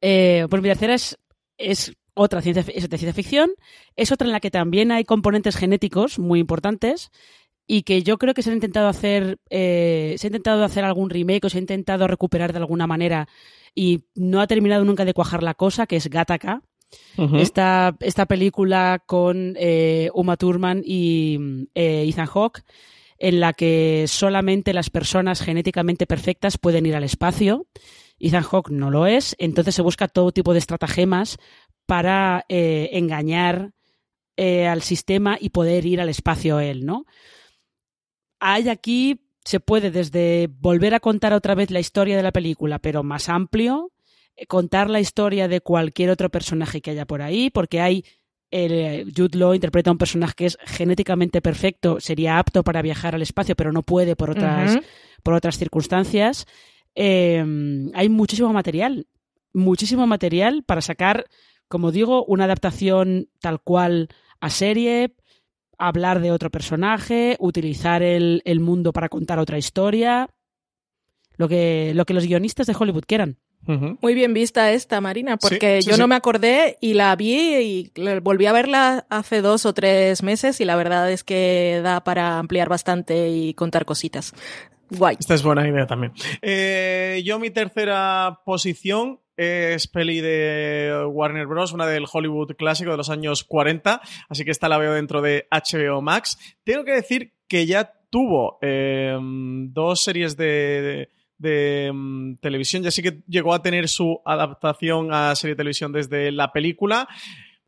Eh, pues mi tercera es, es otra ciencia, de ciencia ficción, es otra en la que también hay componentes genéticos muy importantes y que yo creo que se ha intentado hacer, eh, se ha intentado hacer algún remake o se ha intentado recuperar de alguna manera y no ha terminado nunca de cuajar la cosa, que es Gattaca. esta, esta, película con eh, Uma Thurman y eh, Ethan Hawke, en la que solamente las personas genéticamente perfectas pueden ir al espacio. Ethan Hawke no lo es, entonces se busca todo tipo de estratagemas para eh, engañar eh, al sistema y poder ir al espacio él, ¿no? Hay aquí, se puede desde volver a contar otra vez la historia de la película, pero más amplio, eh, contar la historia de cualquier otro personaje que haya por ahí, porque hay el, Jude Law interpreta a un personaje que es genéticamente perfecto, sería apto para viajar al espacio, pero no puede por otras, por otras circunstancias. hay muchísimo material, muchísimo material para sacar como digo, una adaptación tal cual a serie, hablar de otro personaje, utilizar el, mundo para contar otra historia, lo que, lo que los guionistas de Hollywood quieran. Muy bien vista esta, Marina, porque yo no me acordé y la vi y volví a verla hace dos o tres meses y la verdad es que da para ampliar bastante y contar cositas. Guay. Esta es buena idea también. Eh, yo mi tercera posición es peli de Warner Bros., una del Hollywood clásico de los años 40, así que esta la veo dentro de HBO Max. Tengo que decir que ya tuvo em, dos series de, em, televisión, ya sí que llegó a tener su adaptación a serie de televisión desde la película.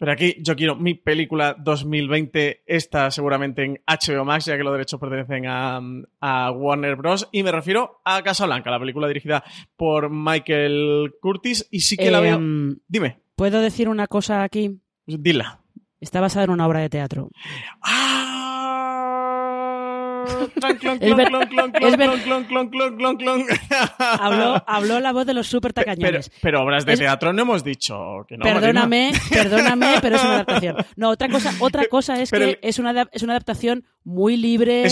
Pero aquí yo quiero mi película 2020, esta seguramente en HBO Max, ya que los derechos pertenecen a, Warner Bros. Y me refiero a Casablanca, la película dirigida por Michael Curtis. Y sí que la veo. Em, Dime. ¿Puedo decir una cosa aquí? Dila. Está basada en una obra de teatro. ¡Ah! Habló, la voz de los super tacañones. Pero, obras de teatro no hemos dicho que no. Perdóname, perdóname, pero es una adaptación. No, otra cosa, otra cosa es que es, una, es una adaptación muy libre,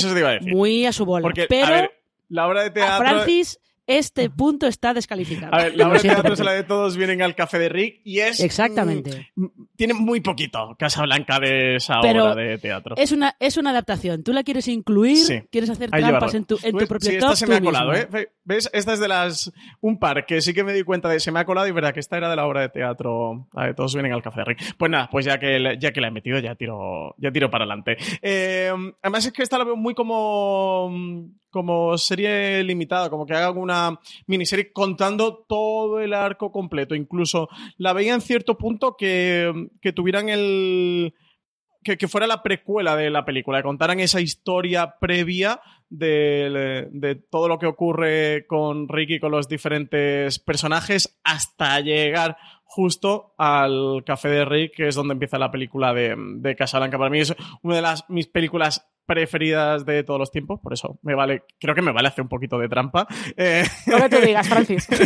muy a su bola. pero la obra de teatro... Francis este punto está descalificado. A ver, la obra de teatro es la de todos vienen al café de Rick y es... Exactamente. Tiene muy poquito Casablanca de esa obra de teatro. Es una, es una adaptación. Tú la quieres incluir, quieres hacer trampas en tu, en tu propio sí, esta se me ha colado, ¿eh? ¿Ves? Esta es de las... Un par que sí que me di cuenta de... Se me ha colado y verdad que esta era de la obra de teatro. La de todos vienen al café de Rick. Pues nada, pues ya que, ya que la he metido, ya tiro, ya tiro para adelante. Eh, además es que esta la veo muy como como serie limitada, como que haga una miniserie contando todo el arco completo. Incluso la veía en cierto punto que, que tuvieran el. Que, fuera la precuela de la película, que contaran esa historia previa de, de, todo lo que ocurre con Ricky, con los diferentes personajes, hasta llegar justo al Café de Rick, que es donde empieza la película de, de Casablanca. Para mí es una de las mis películas preferidas de todos los tiempos, por eso me vale, creo que me vale hacer un poquito de trampa. Eh... No que tú digas, Francis.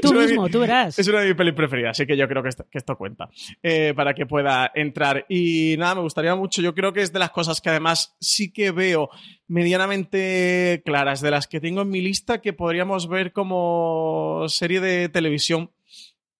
Tú, mismo, tú verás. Es una de mis pelis preferidas, así que yo creo que esto, cuenta eh, para que pueda entrar. Y nada, me gustaría mucho. Yo creo que es de las cosas que además sí que veo medianamente claras, de las que tengo en mi lista que podríamos ver como serie de televisión.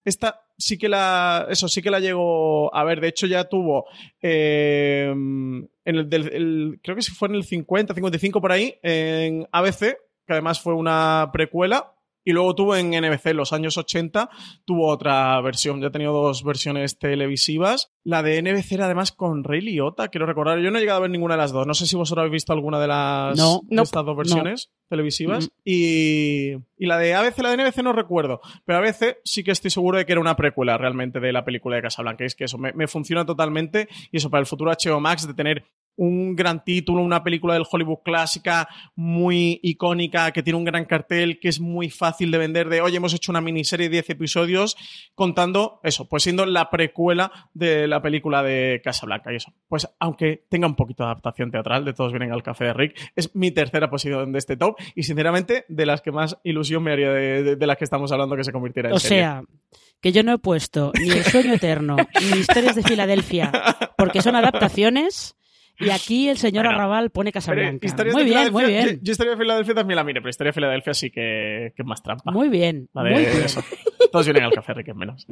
Esta sí que la. Eso sí que la llegó a ver. De hecho, ya tuvo. Eh, en el, creo que fue en el 50, 55 por ahí, en ABC, que además fue una precuela. Y luego tuvo en NBC, en los años 80, tuvo otra versión. Ya ha tenido dos versiones televisivas. La de NBC era además con Ray Liotta, quiero recordar. Yo no he llegado a ver ninguna de las dos. No sé si vosotros habéis visto alguna de las estas dos versiones televisivas. Y, y, la de ABC, la de NBC no recuerdo. Pero ABC sí que estoy seguro de que era una precuela realmente de la película de Casablanca. Y es que eso me, me funciona totalmente. Y eso para el futuro HBO Max de tener un gran título, una película del Hollywood clásica muy icónica, que tiene un gran cartel, que es muy fácil de vender, de, oye, hemos hecho una miniserie de 10 episodios contando eso, pues siendo la precuela de la película de Casablanca y eso. Pues aunque tenga un poquito de adaptación teatral, de todos vienen al café de Rick, es mi tercera posición de este top y sinceramente de las que más ilusión me haría de, las que estamos hablando que se convirtiera en O sea, que yo no he puesto ni El sueño eterno, ni Historias de Filadelfia, porque son adaptaciones y aquí el señor Arrabal pone Casablanca. Muy bien, muy bien. Yo, Historia de Filadelfia también la mire, pero Historia de Filadelfia sí que, que es más trampa. Muy bien. muy bien. Todos vienen al café, que es menos.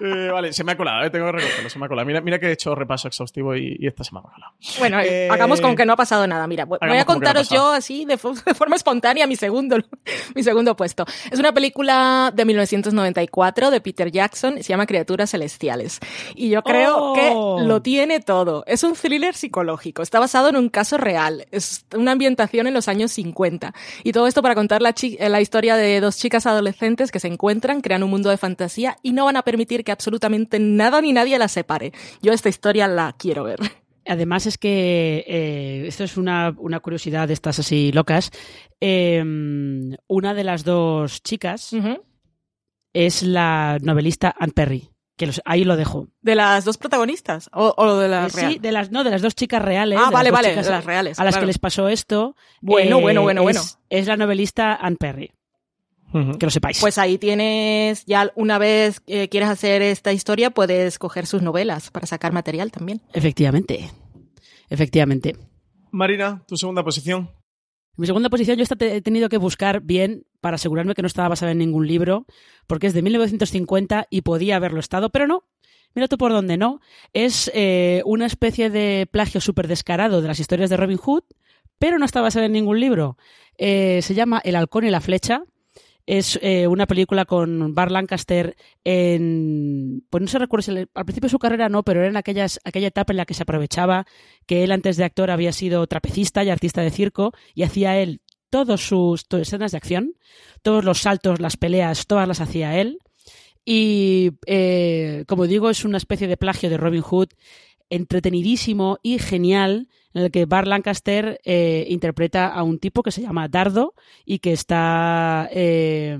Eh, vale, se me ha colado, eh, tengo que reconocerlo, se me ha colado. Mira, mira que he hecho repaso exhaustivo y, esta se me ha colado. Bueno, eh, hagamos como que no ha pasado nada. Mira, voy a contaros yo así de, forma espontánea mi segundo, mi segundo puesto. Es una película de 1994 de Peter Jackson, se llama Criaturas Celestiales. Y yo creo que oh. lo tiene todo. Es un thriller psicológico, está basado en un caso real, es una ambientación en los años 50. Y todo esto para contar la, la historia de dos chicas adolescentes que se encuentran, crean un mundo de fantasía y no van a permitir que absolutamente nada ni nadie la separe. Yo esta historia la quiero ver. Además es que eh, esto es una, curiosidad de estas así locas. Em, una de las dos chicas es la novelista Anne Perry. Que ahí lo dejo. ¿De las dos protagonistas? ¿O, de las Sí, de las, no, de las dos chicas reales. Ah, vale, vale, de las reales. A las que les pasó esto. Bueno, bueno, bueno, bueno. Es la novelista Anne Perry que lo sepáis. Pues ahí tienes, ya una vez que quieres hacer esta historia, puedes coger sus novelas para sacar material también. Efectivamente, efectivamente. Marina, tu segunda posición. Mi segunda posición yo he tenido que buscar bien para asegurarme que no estaba basada en ningún libro, porque es de 1950 y podía haberlo estado, pero no. Mira tú por dónde no. Es eh, una especie de plagio súper descarado de las historias de Robin Hood, pero no está basada en ningún libro. Eh, se llama El halcón y la flecha es eh, una película con Bar Lancaster en. Pues no se recuerda si al principio de su carrera no, pero era en aquellas, aquella etapa en la que se aprovechaba que él antes de actor había sido trapecista y artista de circo y hacía él todas sus escenas de acción, todos los saltos, las peleas, todas las hacía él. Y eh, como digo, es una especie de plagio de Robin Hood entretenidísimo y genial en el que Bar Lancaster eh, interpreta a un tipo que se llama Dardo y que está, eh,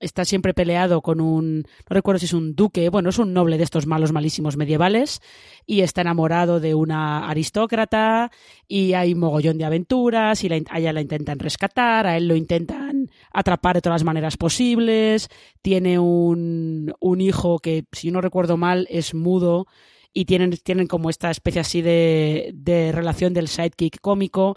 está siempre peleado con un, no recuerdo si es un duque, bueno, es un noble de estos malos, malísimos medievales y está enamorado de una aristócrata y hay mogollón de aventuras y a ella la intentan rescatar, a él lo intentan atrapar de todas las maneras posibles, tiene un, un hijo que, si no recuerdo mal, es mudo y tienen, tienen como esta especie así de, de relación del sidekick cómico.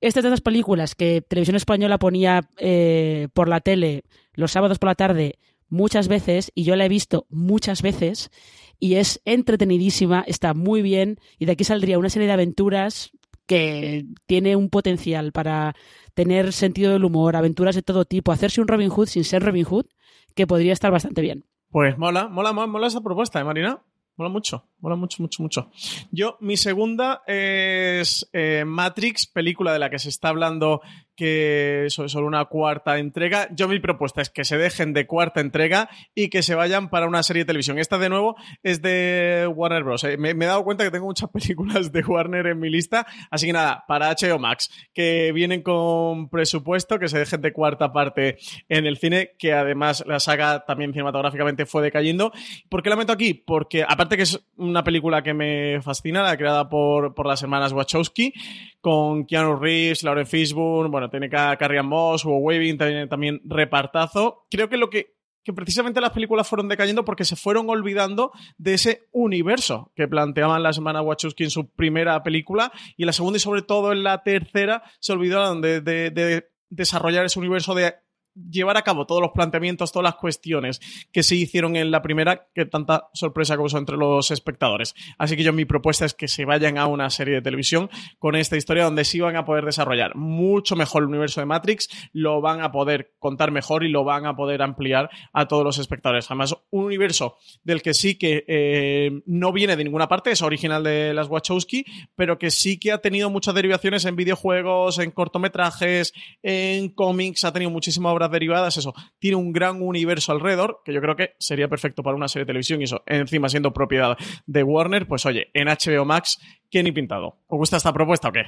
esta es de esas películas que Televisión Española ponía eh, por la tele los sábados por la tarde muchas veces y yo la he visto muchas veces y es entretenidísima, está muy bien y de aquí saldría una serie de aventuras que tiene un potencial para tener sentido del humor, aventuras de todo tipo, hacerse un Robin Hood sin ser Robin Hood, que podría estar bastante bien. Pues mola, mola, mola, mola esa propuesta, ¿eh, Marina? Mola mucho, mola mucho, mucho, mucho. Yo, mi segunda es eh, Matrix, película de la que se está hablando que es solo una cuarta entrega. Yo mi propuesta es que se dejen de cuarta entrega y que se vayan para una serie de televisión. Esta de nuevo es de Warner Bros. Eh, me, he dado cuenta que tengo muchas películas de Warner en mi lista, así que nada, para HBO Max, que vienen con presupuesto, que se dejen de cuarta parte en el cine, que además la saga también cinematográficamente fue decayendo. ¿Por qué la meto aquí? Porque aparte que es una película que me fascina, la creada por, por las hermanas Wachowski, con Keanu Reeves, Lauren Fishburne, bueno, tiene Carrie Moss, Hugo Weaving, también, también repartazo. Creo que lo que que precisamente las películas fueron decayendo porque se fueron olvidando de ese universo que planteaban las hermanas Wachowski en su primera película y en la segunda y sobre todo en la tercera se olvidaron de desarrollar ese universo de llevar a cabo todos los planteamientos, todas las cuestiones que se hicieron en la primera, que tanta sorpresa causó entre los espectadores. Así que yo mi propuesta es que se vayan a una serie de televisión con esta historia donde sí van a poder desarrollar mucho mejor el universo de Matrix, lo van a poder contar mejor y lo van a poder ampliar a todos los espectadores. Además, un universo del que sí que eh, no viene de ninguna parte, es original de las Wachowski, pero que sí que ha tenido muchas derivaciones en videojuegos, en cortometrajes, en cómics, ha tenido muchísima derivadas, eso, tiene un gran universo alrededor, que yo creo que sería perfecto para una serie de televisión y eso, encima siendo propiedad de Warner, pues oye, en HBO Max, ¿qué ni pintado? ¿Os gusta esta propuesta o qué?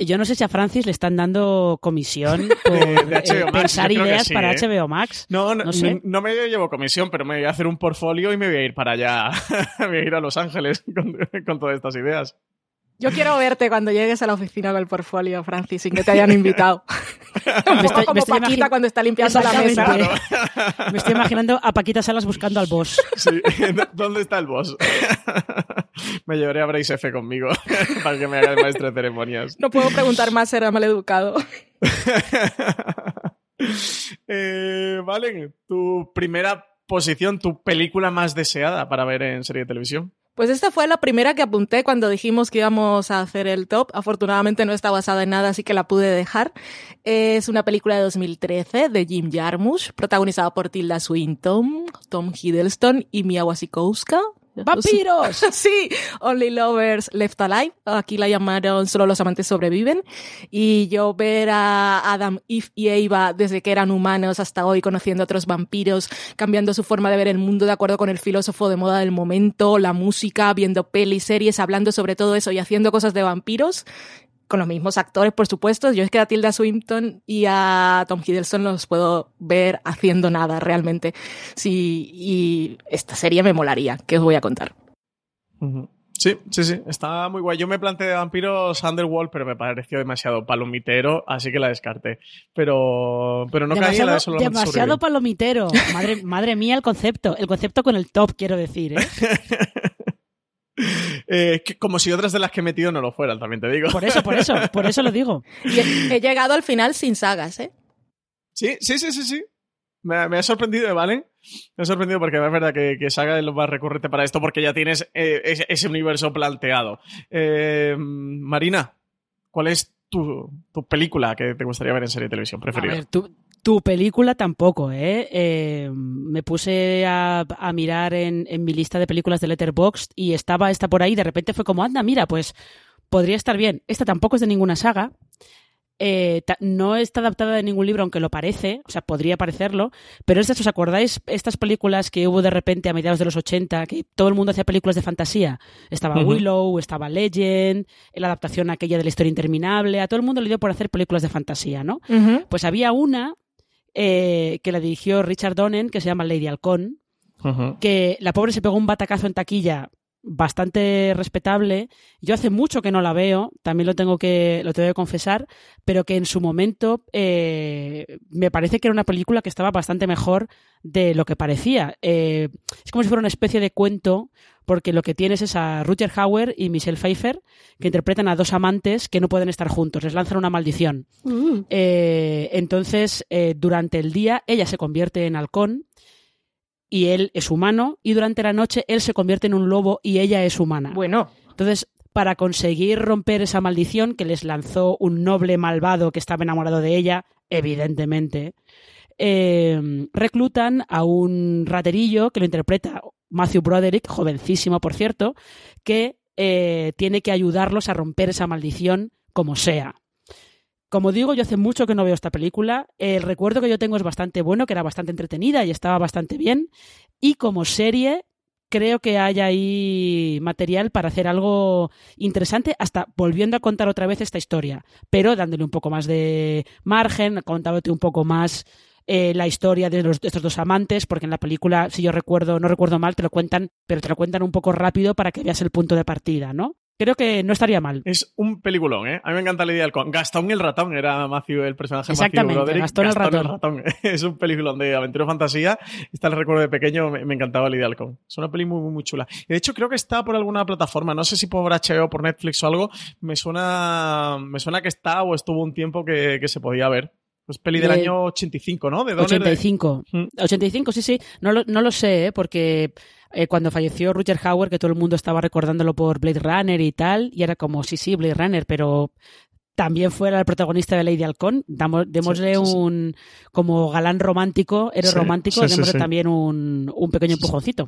Yo no sé si a Francis le están dando comisión por eh, pensar ideas para HBO ¿eh? Max. No, no, no, me llevo comisión, pero me voy a hacer un portfolio y me voy a ir para allá. me voy a ir a Los Ángeles con todas estas ideas. Yo quiero verte cuando llegues a la oficina con el portfolio, Francis, sin que te hayan invitado. me estoy, como Paquita cuando está limpiando la mesa. Me estoy imaginando a Paquita Salas buscando al boss. Sí, ¿dónde está el boss? me llevaré a Brace F conmigo para que me haga el maestro de ceremonias. No puedo preguntar más, será mal educado. eh, Valen, tu primera posición, tu película más deseada para ver en serie de televisión. Pues esta fue la primera que apunté cuando dijimos que íbamos a hacer el top. Afortunadamente no está basada en nada, así que la pude dejar. Es una película de 2013 de Jim Jarmusch, protagonizada por Tilda Swinton, Tom Hiddleston y Mia Wasikowska. ¡Vampiros! sí, Only Lovers Left Alive. Aquí la llamaron Solo los amantes sobreviven. Y yo ver a Adam, Eve y Eva desde que eran humanos hasta hoy, conociendo a otros vampiros, cambiando su forma de ver el mundo de acuerdo con el filósofo de moda del momento, la música, viendo pelis, series, hablando sobre todo eso y haciendo cosas de vampiros, con los mismos actores, por supuesto. Yo es que a Tilda Swinton y a Tom Hiddleston los puedo ver haciendo nada realmente. Sí, y esta serie me molaría, que os voy a contar. Sí, sí, sí, está muy guay. Yo me planteé de vampiros Underworld, pero me pareció demasiado palomitero, así que la descarté. Pero, pero no caía la de Demasiado palomitero. Madre, madre mía el concepto. El concepto con el top, quiero decir, ¿eh? Eh, como si otras de las que he metido no lo fueran, también te digo. Por eso, por eso, por eso lo digo. Y he, llegado al final sin sagas, ¿eh? Sí, sí, sí, sí, sí. Me, ha sorprendido, ¿vale? Me ha sorprendido porque es verdad que, Saga es lo más recurrente para esto porque ya tienes eh, ese, universo planteado. Eh, Marina, ¿cuál es tu, película que te gustaría ver en serie de televisión preferida? A ver, tu película tampoco, ¿eh? eh me puse a, mirar en, mi lista de películas de Letterboxd y estaba esta por ahí. De repente fue como, anda, mira, pues podría estar bien. Esta tampoco es de ninguna saga. Eh, no está adaptada de ningún libro, aunque lo parece, o sea, podría parecerlo, pero estas, ¿os acordáis estas películas que hubo de repente a mediados de los 80, que todo el mundo hacía películas de fantasía? Estaba Willow, estaba Legend, la adaptación aquella de la historia interminable, a todo el mundo le dio por hacer películas de fantasía, ¿no? Pues había una eh, que la dirigió Richard Donner, que se llama Lady Halcón, que la pobre se pegó un batacazo en taquilla bastante respetable. Yo hace mucho que no la veo, también lo tengo que, lo tengo que confesar, pero que en su momento eh, me parece que era una película que estaba bastante mejor de lo que parecía. Eh, es como si fuera una especie de cuento porque lo que tienes es a Rutger Hauer y Michelle Pfeiffer que interpretan a dos amantes que no pueden estar juntos, les lanzan una maldición. Mm. Eh, entonces, eh, durante el día ella se convierte en halcón y él es humano y durante la noche él se convierte en un lobo y ella es humana. Bueno. Entonces, para conseguir romper esa maldición que les lanzó un noble malvado que estaba enamorado de ella, evidentemente, eh, reclutan a un raterillo que lo interpreta Matthew Broderick, jovencísimo por cierto, que eh, tiene que ayudarlos a romper esa maldición como sea. Como digo, yo hace mucho que no veo esta película. El recuerdo que yo tengo es bastante bueno, que era bastante entretenida y estaba bastante bien. Y como serie, creo que hay ahí material para hacer algo interesante, hasta volviendo a contar otra vez esta historia, pero dándole un poco más de margen, contándote un poco más eh, la historia de, los, de estos dos amantes, porque en la película, si yo recuerdo, no recuerdo mal, te lo cuentan, pero te lo cuentan un poco rápido para que veas el punto de partida, ¿no? creo que no estaría mal. Es un peliculón, ¿eh? A mí me encanta la idea del con. Gastón el ratón era Matthew, el personaje Exactamente, Matthew Broderick. Gastón, el ratón. es un peliculón de aventura fantasía. Está el recuerdo de pequeño, me, encantaba la idea del con. Es una peli muy, muy, muy chula. de hecho, creo que está por alguna plataforma. No sé si por HBO o por Netflix o algo. Me suena, me suena que está o estuvo un tiempo que, se podía ver. Es peli del año 85, ¿no? De 85. 85, sí, sí. No lo, no lo sé, ¿eh? porque eh, cuando falleció Roger Hauer, que todo el mundo estaba recordándolo por Blade Runner y tal, y era como, sí, sí, Blade Runner, pero también fuera el protagonista de Lady Halcón, démosle un como galán romántico, héroe romántico, démosle también un, un, pequeño empujoncito.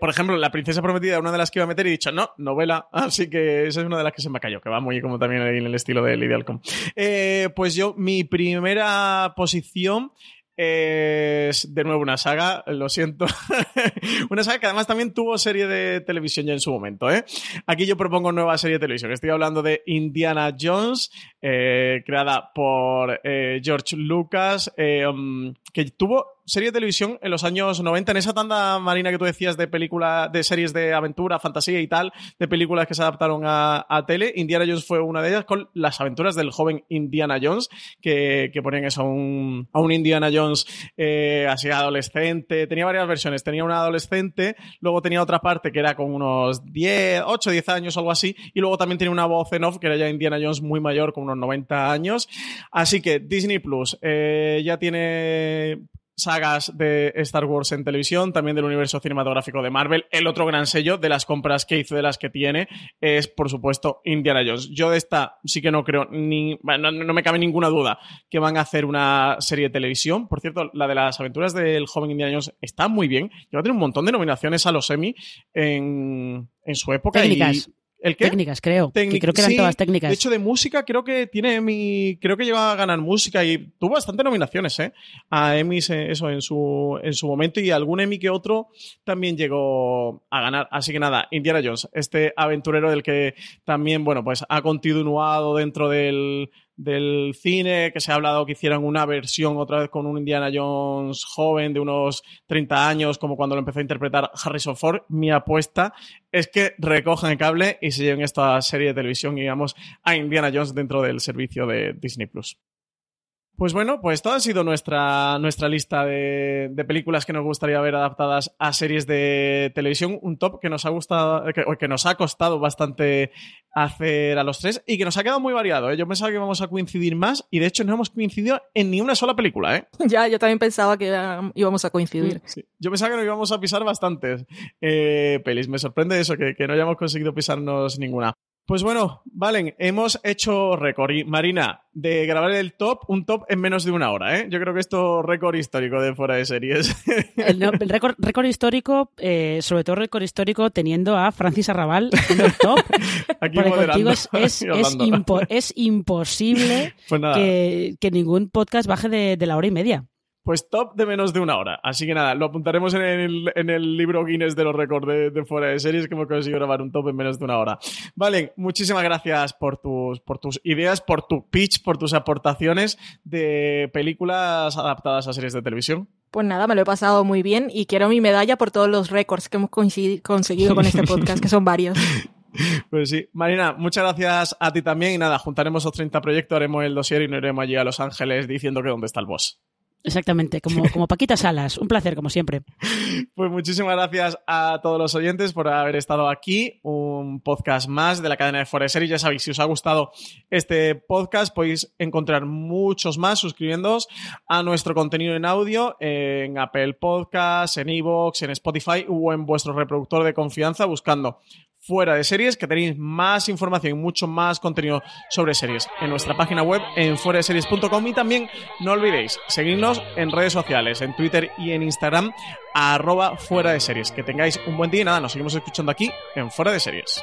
por ejemplo, La princesa prometida, una de las que iba a meter y he dicho, no, novela, así que esa es una de las que se me cayó, que va muy como también en el estilo de Lady Halcón. Eh, pues yo, mi primera posición es de nuevo una saga, lo siento. una saga que además también tuvo serie de televisión ya en su momento. ¿eh? Aquí yo propongo nueva serie de televisión. Estoy hablando de Indiana Jones, eh, creada por eh, George Lucas, eh, um, que tuvo serie de televisión en los años 90, en esa tanda marina que tú decías de películas, de series de aventura, fantasía y tal, de películas que se adaptaron a, tele. Indiana Jones fue una de ellas con las aventuras del joven Indiana Jones, que, ponían eso a un, a un Indiana Jones eh, así adolescente. Tenía varias versiones. Tenía una adolescente, luego tenía otra parte que era con unos 10, 8, 10 años algo así, y luego también tenía una voz en off que era ya Indiana Jones muy mayor, con unos 90 años. Así que Disney Plus eh, ya tiene sagas de Star Wars en televisión, también del universo cinematográfico de Marvel. El otro gran sello de las compras que hizo, de las que tiene, es, por supuesto, Indiana Jones. Yo de esta sí que no creo, ni, no, me cabe ninguna duda que van a hacer una serie de televisión. Por cierto, la de las aventuras del joven Indiana Jones está muy bien. Lleva a tener un montón de nominaciones a los Emmy en, en su época. Técnicas, creo. creo que eran todas técnicas. De hecho, de música creo que tiene mi. Creo que llega a ganar música y tuvo bastantes nominaciones, ¿eh? A Emmy eso en su, en su momento y algún Emmy que otro también llegó a ganar. Así que nada, Indiana Jones, este aventurero del que también, bueno, pues ha continuado dentro del, del cine, que se ha hablado que hicieran una versión otra vez con un Indiana Jones joven de unos 30 años, como cuando lo empezó a interpretar Harrison Ford. Mi apuesta es que recojan el cable y se lleven esta serie de televisión y vamos a Indiana Jones dentro del servicio de Disney Plus. Pues bueno, pues toda ha sido nuestra, nuestra lista de, películas que nos gustaría ver adaptadas a series de televisión. Un top que nos ha gustado, que, que nos ha costado bastante hacer a los tres y que nos ha quedado muy variado. ¿eh? Yo pensaba que íbamos a coincidir más y de hecho no hemos coincidido en ni una sola película. ¿eh? Ya, yo también pensaba que íbamos a coincidir. Yo pensaba que no íbamos a pisar bastantes eh, pelis. Me sorprende eso, que, que no hayamos conseguido pisarnos ninguna. Pues bueno, Valen, hemos hecho récord. Y Marina, de grabar el top, un top en menos de una hora, ¿eh? Yo creo que esto es récord histórico de fuera de series. El, récord, histórico, eh, sobre todo récord histórico, teniendo a Francis Arrabal en el top. Aquí contigo es, es, imposible pues que, que, ningún podcast baje de la hora y media. Pues top de menos de una hora. Así que nada, lo apuntaremos en el, en el libro Guinness de los récords de, fuera de series que hemos conseguido grabar un top en menos de una hora. Vale, muchísimas gracias por tus, por tus ideas, por tu pitch, por tus aportaciones de películas adaptadas a series de televisión. Pues nada, me lo he pasado muy bien y quiero mi medalla por todos los récords que hemos conseguido con este podcast, que son varios. Pues sí. Marina, muchas gracias a ti también y nada, juntaremos los 30 proyectos, haremos el dossier y nos iremos allí a Los Ángeles diciendo que dónde está el boss. Exactamente, como, como Paquita Salas. Un placer, como siempre. Pues muchísimas gracias a todos los oyentes por haber estado aquí. Un podcast más de la cadena de Fuera Ya sabéis, si os ha gustado este podcast, podéis encontrar muchos más suscribiéndoos a nuestro contenido en audio en Apple Podcasts, en Evox, en Spotify o en vuestro reproductor de confianza buscando fuera de series, que tenéis más información y mucho más contenido sobre series en nuestra página web en fuera de series.com y también no olvidéis seguirnos en redes sociales, en Twitter y en Instagram, arroba fuera de series. Que tengáis un buen día y nada, nos seguimos escuchando aquí en fuera de series.